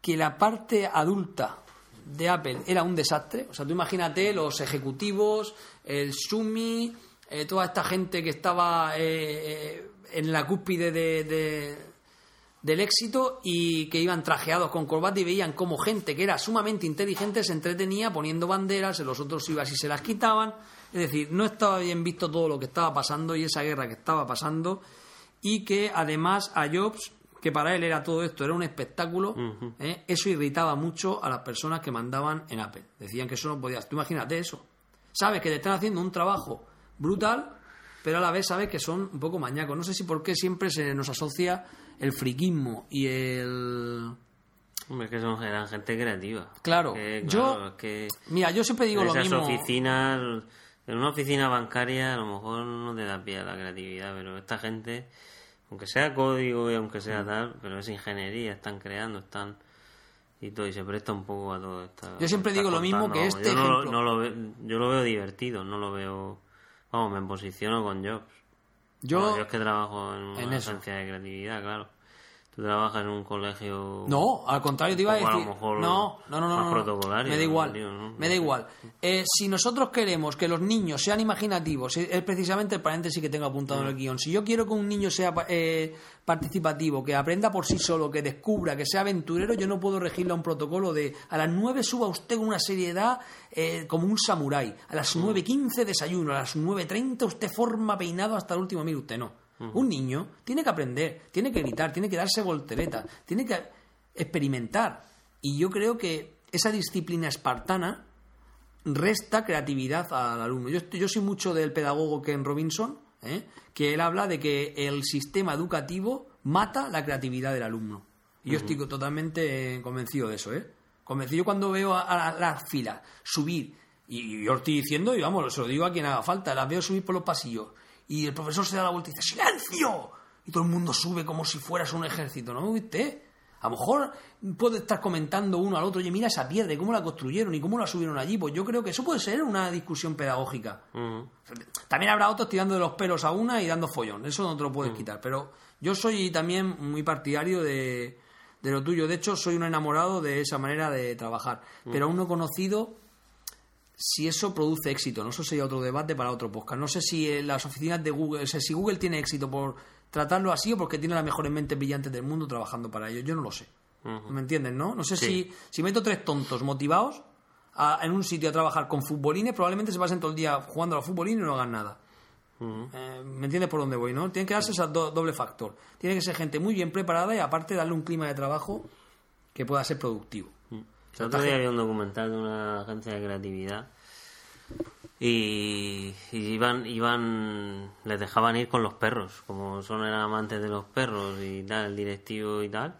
que la parte adulta de Apple era un desastre. O sea, tú imagínate los ejecutivos, el Sumi, eh, toda esta gente que estaba eh, eh, en la cúspide de, de- del éxito y que iban trajeados con corbata y veían como gente que era sumamente inteligente se entretenía poniendo banderas, los otros iban y se las quitaban. Es decir, no estaba bien visto todo lo que estaba pasando y esa guerra que estaba pasando y que además a Jobs, que para él era todo esto, era un espectáculo, ¿eh? eso irritaba mucho a las personas que mandaban en Apple. Decían que eso no podías. Tú imagínate eso. Sabes que te están haciendo un trabajo brutal, pero a la vez sabes que son un poco mañacos. No sé si por qué siempre se nos asocia el friquismo y el... Hombre, es que son, eran gente creativa. Claro, Que, yo- claro, es que Mira, yo siempre digo en lo esas mismo. oficinas, en una oficina bancaria a lo mejor no te da pie a la creatividad, pero esta gente, aunque sea código y aunque Mm. sea tal, pero es ingeniería, están creando, están... y todo, y se presta un poco a todo esto. Yo siempre digo lo mismo que este yo, no, lo- ejemplo. no lo ve- yo lo veo divertido, no lo veo... Vamos, me posiciono con Jobs. Yo, Bueno, yo es que trabajo en una en agencia de creatividad, claro. Tú trabajas en un colegio... No, al contrario, te iba a poco a lo decir. mejor no, no, no, no. más no, Me da igual. ¿no? Me da igual. Eh, si nosotros queremos que los niños sean imaginativos, es precisamente el paréntesis que tengo apuntado en el guion. Si yo quiero que un niño sea eh, participativo, que aprenda por sí solo, que descubra, que sea aventurero, yo no puedo regirle a un protocolo de a las 9 suba usted con una seriedad eh, como un samurái, a las 9.15 desayuno, a las 9.30 usted forma peinado hasta el último mil, usted no. Un niño tiene que aprender, tiene que gritar, tiene que darse volteretas, tiene que experimentar. Y yo creo que esa disciplina espartana resta creatividad al alumno. Yo, yo soy mucho del pedagogo Ken Robinson, ¿eh? que él habla de que el sistema educativo mata la creatividad del alumno. Y yo estoy totalmente convencido de eso. ¿eh? Convencido Yo cuando veo a, a las filas subir, y yo lo estoy diciendo, y vamos, se lo digo a quien haga falta, las veo subir por los pasillos, y el profesor se da la vuelta y dice ¡Silencio! Y todo el mundo sube como si fueras un ejército, ¿no? ¿Viste? A lo mejor puede estar comentando uno al otro, oye, mira esa piedra, y cómo la construyeron y cómo la subieron allí. Pues yo creo que eso puede ser una discusión pedagógica. También habrá otros tirando de los pelos a una y dando follón, eso no te lo puedes quitar. Pero yo soy también muy partidario de, de lo tuyo. De hecho, soy un enamorado de esa manera de trabajar. Pero aún no he conocido si eso produce éxito. No eso sería otro debate para otro podcast. No sé si eh, las oficinas de Google, o sea, si Google tiene éxito por tratarlo así o porque tiene las mejores mentes brillantes del mundo trabajando para ello. Yo no lo sé. ¿Me entiendes, no? No sé Sí. si, si meto tres tontos motivados a- en un sitio a trabajar con futbolines, probablemente se pasen todo el día jugando a los futbolines y no hagan nada. Eh, ¿Me entiendes por dónde voy, no? Tiene que darse ese do- doble factor. Tiene que ser gente muy bien preparada y aparte darle un clima de trabajo que pueda ser productivo. El otro día había un documental de una agencia de creatividad y, iban, iban, les dejaban ir con los perros, como son eran amantes de los perros y tal, el directivo y tal,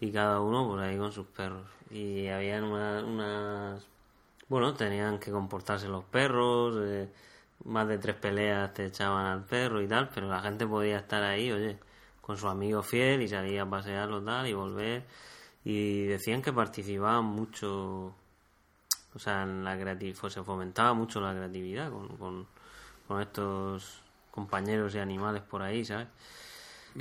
y cada uno por ahí con sus perros. Y habían una- unas, bueno, tenían que comportarse los perros, eh, más de tres peleas te echaban al perro y tal, pero la gente podía estar ahí, oye, con su amigo fiel y salir a pasearlo tal y volver. Y decían que participaban mucho, o sea, en la creatividad, se fomentaba mucho la creatividad con, con, con estos compañeros y animales por ahí, ¿sabes?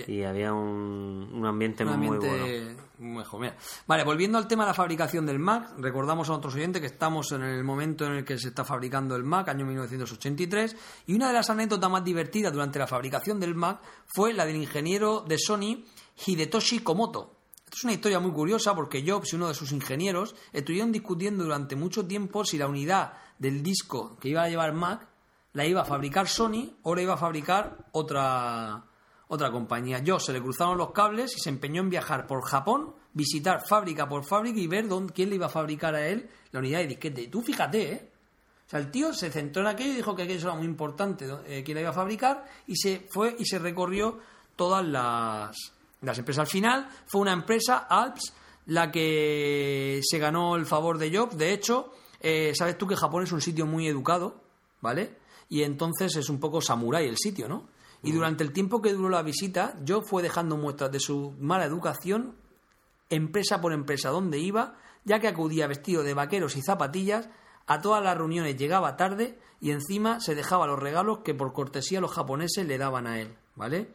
Y había un, un ambiente Un muy bueno. ambiente mejor. Mira. Vale, volviendo al tema de la fabricación del Mac, recordamos a otros oyentes que estamos en el momento en el que se está fabricando el Mac, año 1983, y una de las anécdotas más divertidas durante la fabricación del Mac fue la del ingeniero de Sony, Hidetoshi Komoto. Esto es una historia muy curiosa porque Jobs y uno de sus ingenieros estuvieron discutiendo durante mucho tiempo si la unidad del disco que iba a llevar Mac la iba a fabricar Sony o la iba a fabricar otra, otra compañía. Yo se le cruzaron los cables y se empeñó en viajar por Japón, visitar fábrica por fábrica y ver dónde, quién le iba a fabricar a él la unidad de disquete. Y tú fíjate, ¿eh? O sea, el tío se centró en aquello y dijo que aquello era muy importante, eh, quién la iba a fabricar, y se fue y se recorrió todas las, las empresas. Al final fue una empresa, Alps, la que se ganó el favor de Jobs. De hecho, eh, sabes tú que Japón es un sitio muy educado, ¿vale? Y entonces es un poco samurái el sitio, ¿no? Y durante el tiempo que duró la visita, Jobs fue dejando muestras de su mala educación empresa por empresa donde iba, ya que acudía vestido de vaqueros y zapatillas, a todas las reuniones llegaba tarde y encima se dejaba los regalos que por cortesía los japoneses le daban a él, ¿vale?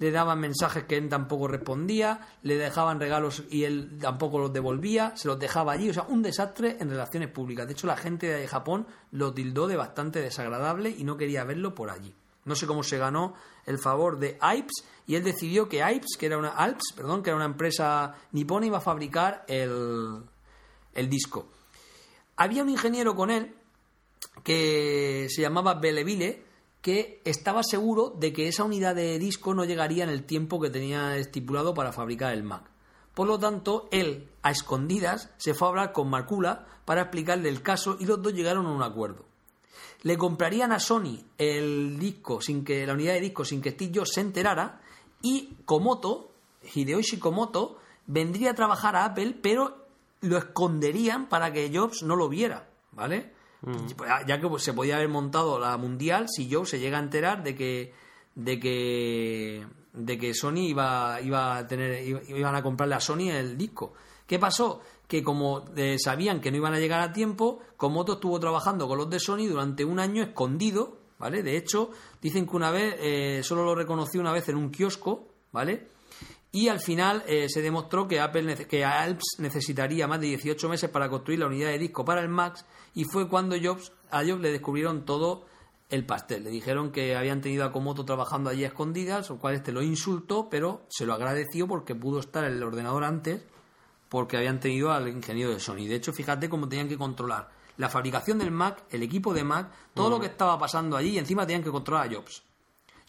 Le daban mensajes que él tampoco respondía, le dejaban regalos y él tampoco los devolvía, se los dejaba allí, o sea, un desastre en relaciones públicas. De hecho, la gente de Japón lo tildó de bastante desagradable y no quería verlo por allí. No sé cómo se ganó el favor de Ips y él decidió que Ips, que era una Alps, perdón, que era una empresa nipona, iba a fabricar el, el disco. Había un ingeniero con él que se llamaba Belleville que estaba seguro de que esa unidad de disco no llegaría en el tiempo que tenía estipulado para fabricar el Mac. Por lo tanto, él, a escondidas, se fue a hablar con Marcula para explicarle el caso y los dos llegaron a un acuerdo le comprarían a Sony el disco sin que la unidad de disco sin que Steve Jobs se enterara y Komoto, Hideyoshi Komoto, vendría a trabajar a Apple, pero lo esconderían para que Jobs no lo viera, ¿vale? Ya que pues, se podía haber montado la mundial si Jobs se llega a enterar de que de que de que Sony iba iba a tener iba- iban a comprarle a Sony el disco ¿Qué pasó? Que como eh, sabían que no iban a llegar a tiempo, Komodo estuvo trabajando con los de Sony durante un año escondido, ¿vale? De hecho, dicen que una vez, eh, solo lo reconoció una vez en un kiosco, ¿vale? Y al final eh, se demostró que Apple que Alps necesitaría más de 18 meses para construir la unidad de disco para el Mac y fue cuando Jobs, a Jobs le descubrieron todo el pastel. Le dijeron que habían tenido a Komodo trabajando allí a escondidas, lo cual este lo insultó, pero se lo agradeció porque pudo estar en el ordenador antes porque habían tenido al ingeniero de Sony. De hecho, fíjate cómo tenían que controlar la fabricación del Mac, el equipo de Mac, todo lo que estaba pasando allí y encima tenían que controlar a Jobs.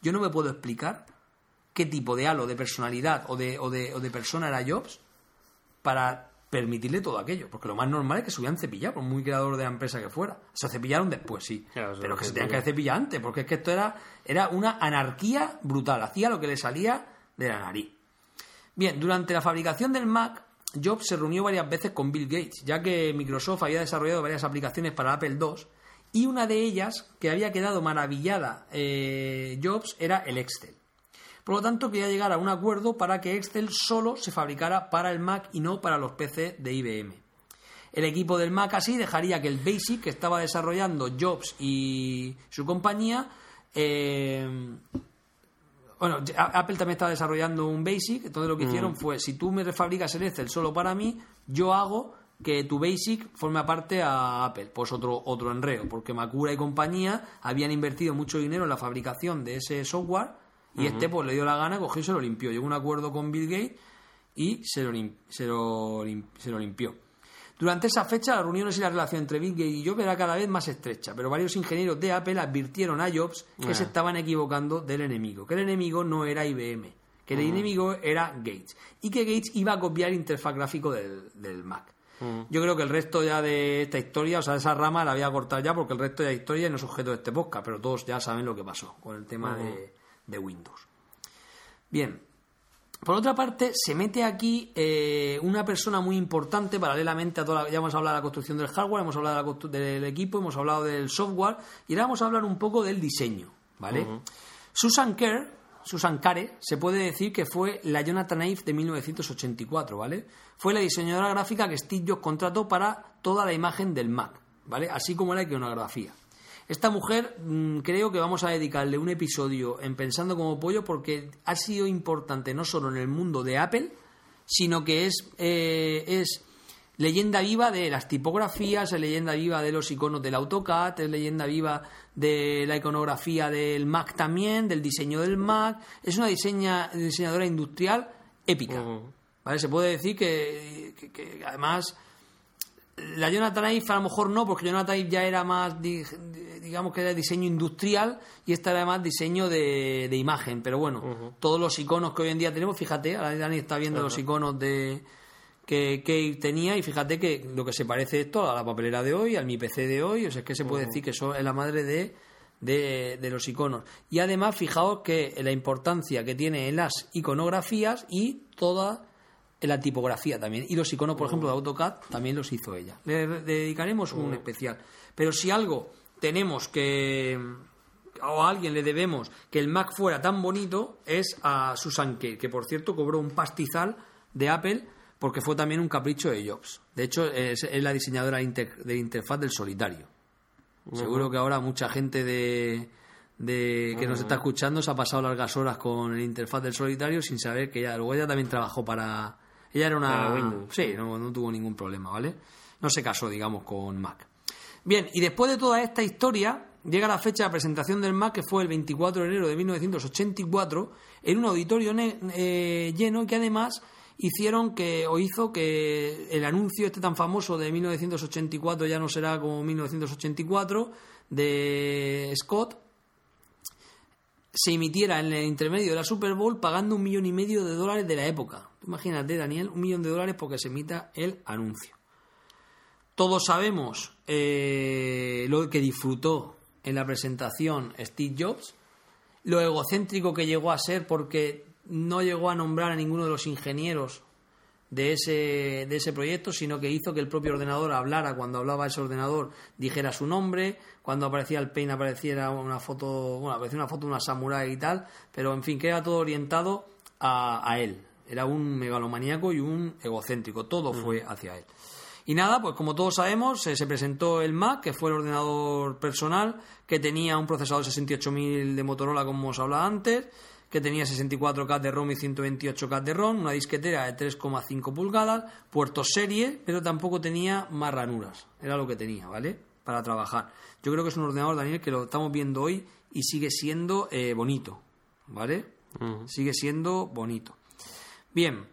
Yo no me puedo explicar qué tipo de halo, de personalidad o de, o de, o de persona era Jobs para permitirle todo aquello. Porque lo más normal es que se hubieran cepillado, por muy creador de la empresa que fuera. Se cepillaron después, sí. Claro, pero que se tenían que que cepillar antes, porque es que esto era, era una anarquía brutal. Hacía lo que le salía de la nariz. Bien, durante la fabricación del Mac, Jobs se reunió varias veces con Bill Gates, ya que Microsoft había desarrollado varias aplicaciones para Apple II y una de ellas, que había quedado maravillada eh, Jobs, era el Excel. Por lo tanto, quería llegar a un acuerdo para que Excel solo se fabricara para el Mac y no para los PC de IBM. El equipo del Mac así dejaría que el Basic que estaba desarrollando Jobs y su compañía eh, bueno, Apple también estaba desarrollando un Basic, entonces lo que hicieron fue, si tú me refabricas el Excel solo para mí, yo hago que tu Basic forme parte a Apple. Pues otro, otro enreo, porque Macura y compañía habían invertido mucho dinero en la fabricación de ese software y este pues le dio la gana, cogió y se lo limpió. Llegó a un acuerdo con Bill Gates y se lo, se lo, se lo limpió. Durante esa fecha, las reuniones y la relación entre Bill Gates y Jobs era cada vez más estrecha, pero varios ingenieros de Apple advirtieron a Jobs que Ah. se estaban equivocando del enemigo, que el enemigo no era IBM, que el enemigo era Gates, y que Gates iba a copiar el interfaz gráfico del, del Mac. Yo creo que el resto ya de esta historia, o sea, esa rama la voy a cortar ya porque el resto de la historia no es objeto de este podcast, pero todos ya saben lo que pasó con el tema de, de Windows. Bien, por otra parte, se mete aquí eh, una persona muy importante paralelamente a toda la, ya hemos hablado de la construcción del hardware, hemos hablado de la constru- del equipo, hemos hablado del software y ahora vamos a hablar un poco del diseño, ¿vale? Susan Kerr, Susan Care, se puede decir que fue la Jonathan Ive de 1984, ¿vale? Fue la diseñadora gráfica que Steve Jobs contrató para toda la imagen del Mac, ¿vale? Así como la iconografía. Esta mujer mm, creo que vamos a dedicarle un episodio en Pensando como Pollo porque ha sido importante no solo en el mundo de Apple, sino que es, eh, es leyenda viva de las tipografías, es leyenda viva de los iconos del AutoCAD, es leyenda viva de la iconografía del Mac también, del diseño del Mac. Es una diseña, diseñadora industrial épica. ¿vale? Se puede decir que, que- que además la Jonathan Ive a lo mejor no, porque Jonathan Ive ya era más, di- digamos que era diseño industrial y esta era más diseño de, de imagen. Pero bueno, todos los iconos que hoy en día tenemos, fíjate, ahora Dani está viendo los iconos de que tenía y fíjate que lo que se parece esto a la papelera de hoy, al mi PC de hoy, o sea, es que se puede decir que eso es la madre de, de, de los iconos. Y además, fijaos que la importancia que tiene en las iconografías y toda en la tipografía también. Y los iconos, por ejemplo, de AutoCAD también los hizo ella. Le dedicaremos un especial. Pero si algo tenemos que o a alguien le debemos que el Mac fuera tan bonito es a Susan Kay, que por cierto cobró un pastizal de Apple porque fue también un capricho de Jobs. De hecho, es, es la diseñadora de, inter- de interfaz del solitario. Seguro que ahora mucha gente de, de que nos está escuchando se ha pasado largas horas con el interfaz del solitario sin saber que ella, luego ella también trabajó para... Ella era una... Para Windows. Sí, no, no tuvo ningún problema, ¿vale? No se casó, digamos, con Mac. Bien, y después de toda esta historia, llega la fecha de presentación del Mac, que fue el 24 de enero de 1984, en un auditorio eh, lleno que además hicieron que, o hizo que el anuncio este tan famoso de 1984 ya no será como 1984, de Scott, se emitiera en el intermedio de la Super Bowl pagando un millón y medio de dólares de la época. Imagínate, Daniel, un millón de dólares porque se emita el anuncio. Todos sabemos eh, lo que disfrutó en la presentación Steve Jobs, lo egocéntrico que llegó a ser porque no llegó a nombrar a ninguno de los ingenieros de ese, de ese proyecto, sino que hizo que el propio ordenador hablara cuando hablaba ese ordenador, dijera su nombre, cuando aparecía el Paint apareciera una foto, bueno, aparecía una foto de una samurai y tal, pero en fin, que era todo orientado a, a él. Era un megalomaníaco y un egocéntrico. Todo fue hacia él. Y nada, pues como todos sabemos, se presentó el Mac, que fue el ordenador personal, que tenía un procesador 68000 de Motorola, como os hablaba antes, que tenía 64K de ROM y 128K de ROM, una disquetera de 3,5 pulgadas, puertos serie, pero tampoco tenía más ranuras. Era lo que tenía, ¿vale? Para trabajar. Yo creo que es un ordenador, Daniel, que lo estamos viendo hoy y sigue siendo eh, bonito, ¿vale? Sigue siendo bonito. Bien,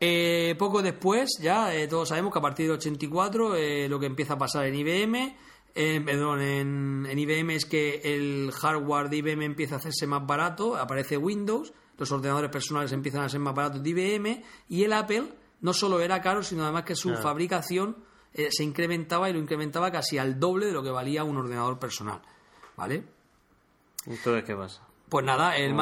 eh, poco después, ya eh, todos sabemos que a partir de 84 eh, lo que empieza a pasar en IBM, perdón, en, en, IBM es que el hardware de IBM empieza a hacerse más barato, aparece Windows, los ordenadores personales empiezan a ser más baratos de IBM y el Apple no solo era caro, sino además que su fabricación se incrementaba y lo incrementaba casi al doble de lo que valía un ordenador personal, ¿vale? Entonces, ¿qué pasa? Pues nada, el,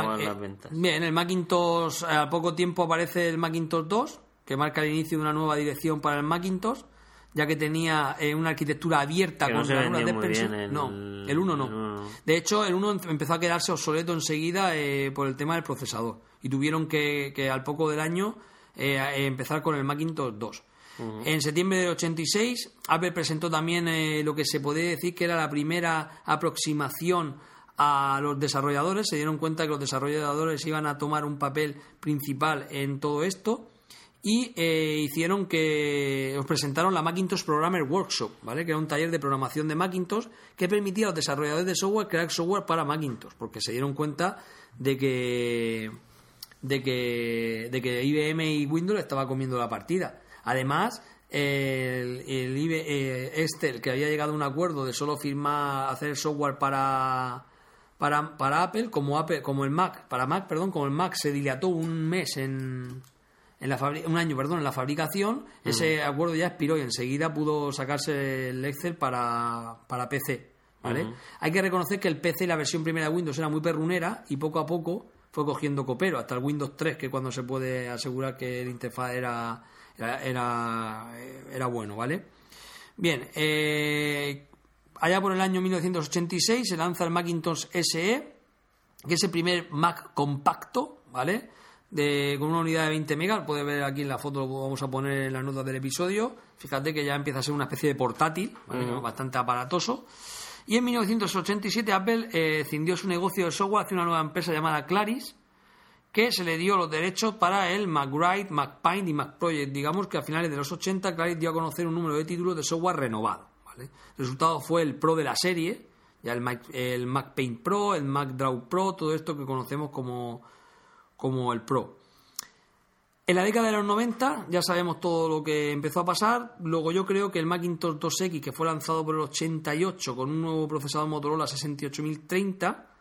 bien, el Macintosh, a poco tiempo aparece el Macintosh 2, que marca el inicio de una nueva dirección para el Macintosh, ya que tenía eh, una arquitectura abierta con no de expresión. No, el 1 no. De hecho, el 1 empezó a quedarse obsoleto enseguida eh, por el tema del procesador y tuvieron que, que al poco del año eh, empezar con el Macintosh 2. En septiembre del 86, Apple presentó también lo que se puede decir que era la primera aproximación a los desarrolladores, se dieron cuenta que los desarrolladores iban a tomar un papel principal en todo esto y eh, hicieron que os presentaron la Macintosh Programmer Workshop, ¿vale? Que era un taller de programación de Macintosh que permitía a los desarrolladores de software crear software para Macintosh, porque se dieron cuenta de que de que de que IBM y Windows estaba comiendo la partida. Además, el, el eh, que había llegado a un acuerdo de solo firmar hacer software para para, para Apple, como Apple, como el Mac, para Mac, perdón, como el Mac se dilató un mes en, en la un año, perdón, en la fabricación, ese acuerdo ya expiró y enseguida pudo sacarse el Excel para, para PC, ¿vale? Hay que reconocer que el PC, la versión primera de Windows, era muy perrunera y poco a poco fue cogiendo copero, hasta el Windows 3, que cuando se puede asegurar que el interfaz era, era, era, era bueno, ¿vale? Bien, eh, allá por el año 1986 se lanza el Macintosh SE, que es el primer Mac compacto, ¿vale? De, con una unidad de 20 megas, puede ver aquí en la foto, lo vamos a poner en las notas del episodio. Fíjate que ya empieza a ser una especie de portátil, bastante aparatoso. Y en 1987 Apple eh, cindió su negocio de software hacia una nueva empresa llamada Claris, que se le dio los derechos para el MacWrite, MacPaint y MacProject. Digamos que a finales de los 80 Claris dio a conocer un número de títulos de software renovado. El resultado fue el Pro de la serie, ya el Mac, Paint Pro, el Mac Draw Pro, todo esto que conocemos como, como el Pro. En la década de los 90 ya sabemos todo lo que empezó a pasar. Luego yo creo que el Macintosh 2X, que fue lanzado por el 88 con un nuevo procesador Motorola 68030,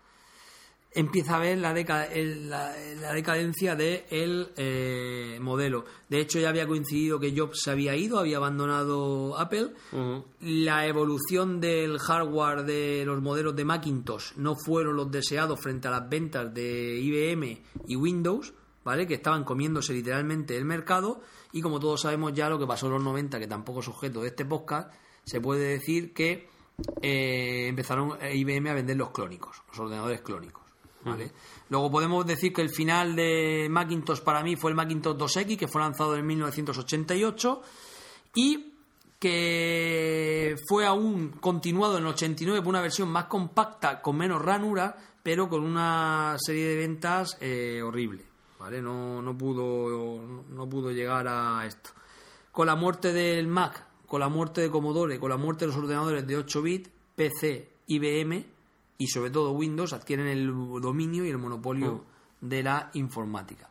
empieza a ver la, la, decadencia del de eh, modelo. De hecho, ya había coincidido que Jobs se había ido, había abandonado Apple. La evolución del hardware de los modelos de Macintosh no fueron los deseados frente a las ventas de IBM y Windows, ¿vale? Que estaban comiéndose literalmente el mercado. Y como todos sabemos ya lo que pasó en los 90, que tampoco es objeto de este podcast, se puede decir que eh, empezaron IBM a vender los clónicos, los ordenadores clónicos. Luego podemos decir que el final de Macintosh para mí fue el Macintosh 2X, que fue lanzado en 1988 y que fue aún continuado en el 89 por una versión más compacta, con menos ranura, pero con una serie de ventas eh, horrible. ¿vale? No, no, pudo, no pudo llegar a esto. Con la muerte del Mac, con la muerte de Commodore, con la muerte de los ordenadores de 8 bits, PC, IBM, y sobre todo Windows adquieren el dominio y el monopolio mm. de la informática.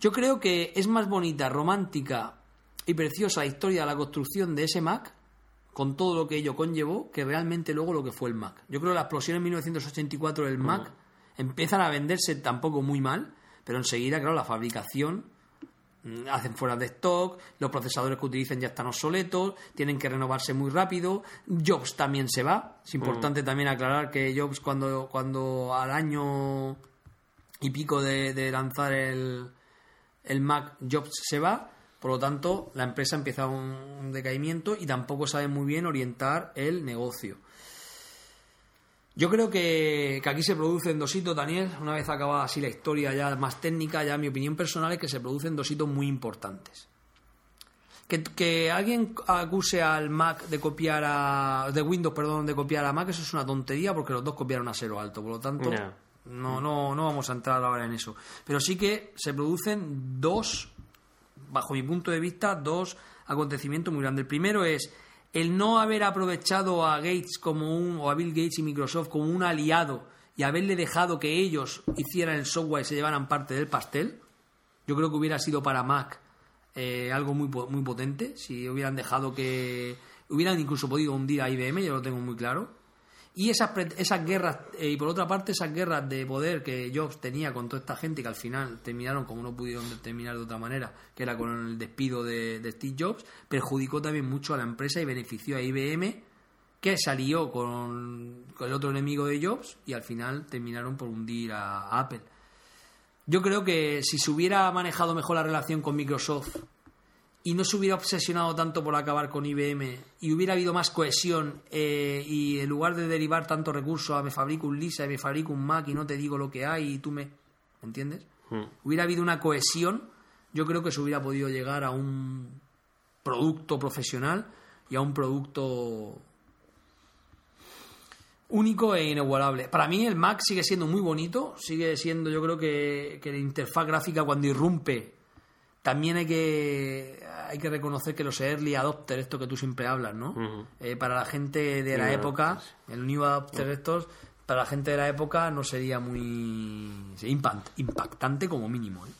Yo creo que es más bonita, romántica y preciosa la historia de la construcción de ese Mac, con todo lo que ello conllevó, que realmente luego lo que fue el Mac. Yo creo que la explosión en 1984 del. Mac empiezan a venderse tampoco muy mal, pero enseguida, claro, la fabricación hacen fuera de stock, los procesadores que utilicen ya están obsoletos, tienen que renovarse muy rápido, Jobs también se va, es importante mm. también aclarar que Jobs cuando, cuando al año y pico de, lanzar el, el Mac, Jobs se va, por lo tanto la empresa empieza un, decaimiento y tampoco sabe muy bien orientar el negocio. Yo creo que, que aquí se producen dos hitos, Daniel. Una vez acabada así la historia ya más técnica, ya mi opinión personal es que se producen dos hitos muy importantes. Que, que alguien acuse al Mac de copiar a. de Windows, perdón, de copiar a Mac, eso es una tontería porque los dos copiaron a cero alto. Por lo tanto, no, no, no vamos a entrar ahora en eso. Pero sí que se producen dos, bajo mi punto de vista, dos acontecimientos muy grandes. El primero es el no haber aprovechado a Gates como un, o a Bill Gates y Microsoft como un aliado y haberle dejado que ellos hicieran el software y se llevaran parte del pastel. Yo creo que hubiera sido para Mac eh, algo muy, muy potente si hubieran dejado que. hubieran incluso podido hundir a IBM, yo lo tengo muy claro. Y esas, esas guerras, eh, y por otra parte, esas guerras de poder que Jobs tenía con toda esta gente que al final terminaron como no pudieron terminar de otra manera, que era con el despido de, Steve Jobs, perjudicó también mucho a la empresa y benefició a IBM, que salió con, con el otro enemigo de Jobs y al final terminaron por hundir a Apple. Yo creo que si se hubiera manejado mejor la relación con Microsoft y no se hubiera obsesionado tanto por acabar con IBM y hubiera habido más cohesión eh, y en lugar de derivar tanto recursos a me fabrico un Lisa y me fabrico un Mac y no te digo lo que hay y tú me... ¿Entiendes? Mm. Hubiera habido una cohesión, yo creo que se hubiera podido llegar a un producto profesional y a un producto único e inigualable. Para mí el Mac sigue siendo muy bonito, sigue siendo yo creo que, que la interfaz gráfica cuando irrumpe también hay que hay que reconocer que los early adopters, esto que tú siempre hablas, ¿no? Eh, para la gente de la New época, adopters. el new adopter estos, para la gente de la época no sería muy impact- impactante como mínimo. ¿eh?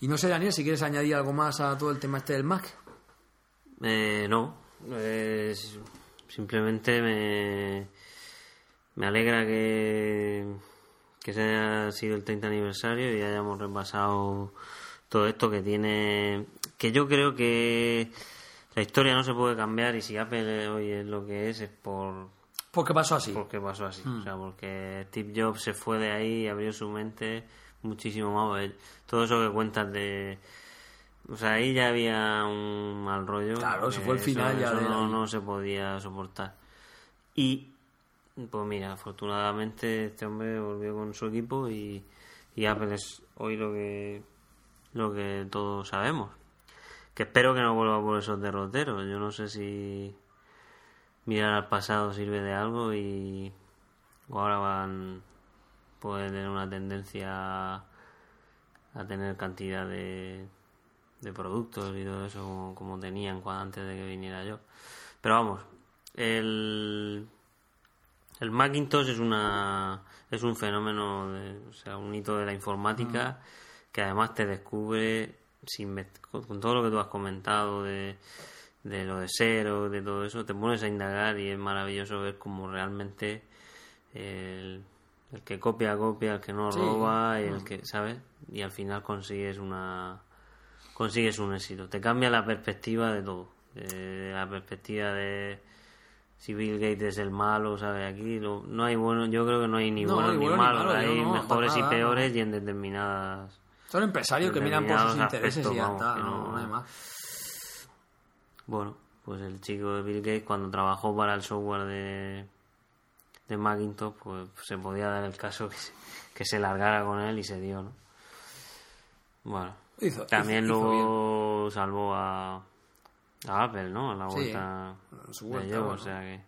Y no sé, Daniel, si quieres añadir algo más a todo el tema este del Mac. Eh, no, eh, s- simplemente me, me alegra que, que se haya sido el 30 aniversario y hayamos repasado todo esto que tiene, que yo creo que la historia no se puede cambiar y si Apple hoy es lo que es es por Porque pasó así. porque pasó así, o sea, porque Steve Jobs se fue de ahí y abrió su mente muchísimo más. Eh, Todo eso que cuentas de... O sea, ahí ya había un mal rollo. Claro, que fue el final ya eso no, no se podía soportar. Y, pues mira, afortunadamente este hombre volvió con su equipo y, y Apple es hoy lo que, lo que todos sabemos. Que espero que no vuelva por esos derroteros. Yo no sé si mirar al pasado sirve de algo y ahora van pueden tener una tendencia a tener cantidad de, de productos y todo eso como, como tenían antes de que viniera yo pero vamos el el Macintosh es una es un fenómeno de, o sea un hito de la informática que además te descubre sin con, todo lo que tú has comentado de de lo de cero, de todo eso, te pones a indagar y es maravilloso ver cómo realmente el, el que copia, copia, el que no Sí. roba y el que, ¿sabes? Y al final consigues una consigues un éxito. Te cambia la perspectiva de todo. De la perspectiva de si Bill Gates es el malo, ¿sabes? Aquí lo- no hay bueno, yo creo que no hay ni No, buenos ni bueno ni malos, malo, hay no, mejores y peores y en determinadas Son empresarios que miran por sus intereses y ya está, vamos, que no, hay más. Bueno, pues el chico de Bill Gates cuando trabajó para el software de, de Macintosh, pues se podía dar el caso que se, que se largara con él y se dio, ¿no? Bueno, Hizo- también hizo- hizo luego salvó a, a Apple, ¿no? En la Sí, vuelta su bueno. o sea que...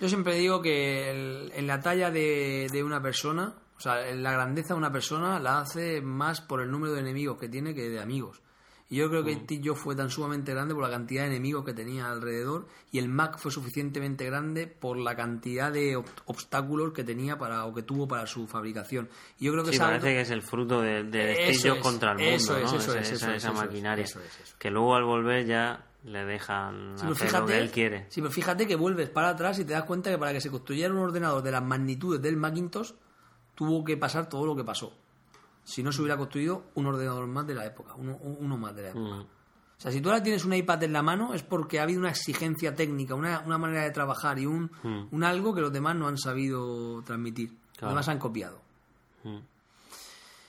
Yo siempre digo que el- en la talla de, de una persona, o sea, en la grandeza de una persona la hace más por el número de enemigos que tiene que de amigos. Y yo creo que Jobs fue tan sumamente grande por la cantidad de enemigos que tenía alrededor y el Mac fue suficientemente grande por la cantidad de ob- obstáculos que tenía para o que tuvo para su fabricación. Y yo creo que Sí, esa- parece que es el fruto de, de contra el mundo, eso es, ¿no? eso Esa- es, eso esa, es, maquinaria. eso. Que luego al volver ya le dejan hacer lo que él quiere. Sí, pero fíjate que vuelves para atrás y te das cuenta que para que se construyera un ordenador de las magnitudes del Macintosh tuvo que pasar todo lo que pasó. Si no se hubiera construido un ordenador más de la época, uno, uno más de la época. Mm. O sea, si tú ahora tienes un iPad en la mano es porque ha habido una exigencia técnica, una, una manera de trabajar y un, Mm. un algo que los demás no han sabido transmitir. Claro. Los demás han copiado. Mm.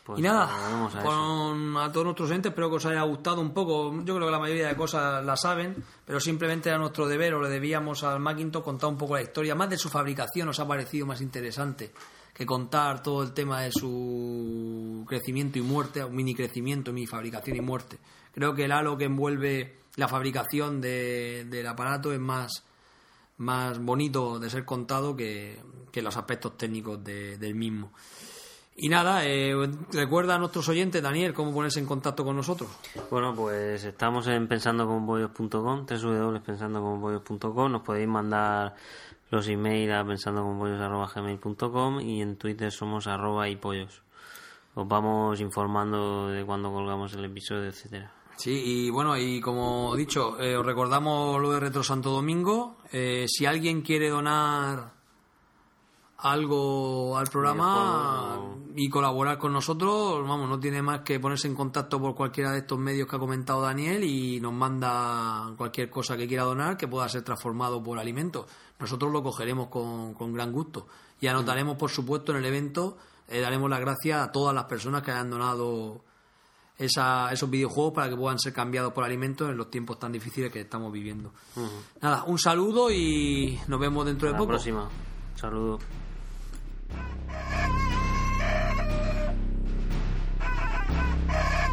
Pues y nada, a con a todos nuestros entes, espero que os haya gustado un poco. Yo creo que la mayoría de cosas las saben, pero simplemente era nuestro deber o le debíamos al Macintosh contar un poco la historia. Más de su fabricación nos ha parecido más interesante que contar todo el tema de su crecimiento y muerte, un mini crecimiento, mini fabricación y muerte. Creo que el halo que envuelve la fabricación de- del aparato es más, más bonito de ser contado que, que los aspectos técnicos de- del mismo. Y nada, eh, recuerda a nuestros oyentes, Daniel, cómo ponerse en contacto con nosotros. Bueno, pues estamos en pensandoconbollos.com, www.pensandoconbollos.com. Nos podéis mandar los emails a pensandoconbollos.gmail.com y en Twitter somos arroba y pollos. Os vamos informando de cuando colgamos el episodio, etcétera. Sí, y bueno, y como he dicho, eh, os recordamos lo de Retro Santo Domingo. Eh, si alguien quiere donar algo al programa y colaborar con nosotros, vamos, no tiene más que ponerse en contacto por cualquiera de estos medios que ha comentado Daniel y nos manda cualquier cosa que quiera donar que pueda ser transformado por alimentos. Nosotros lo cogeremos con, con gran gusto y anotaremos, por supuesto, en el evento, eh, daremos las gracias a todas las personas que hayan donado esa- esos videojuegos para que puedan ser cambiados por alimentos en los tiempos tan difíciles que estamos viviendo. Nada, un saludo y nos vemos dentro de Hasta la poco. próxima. Saludos. Yeah.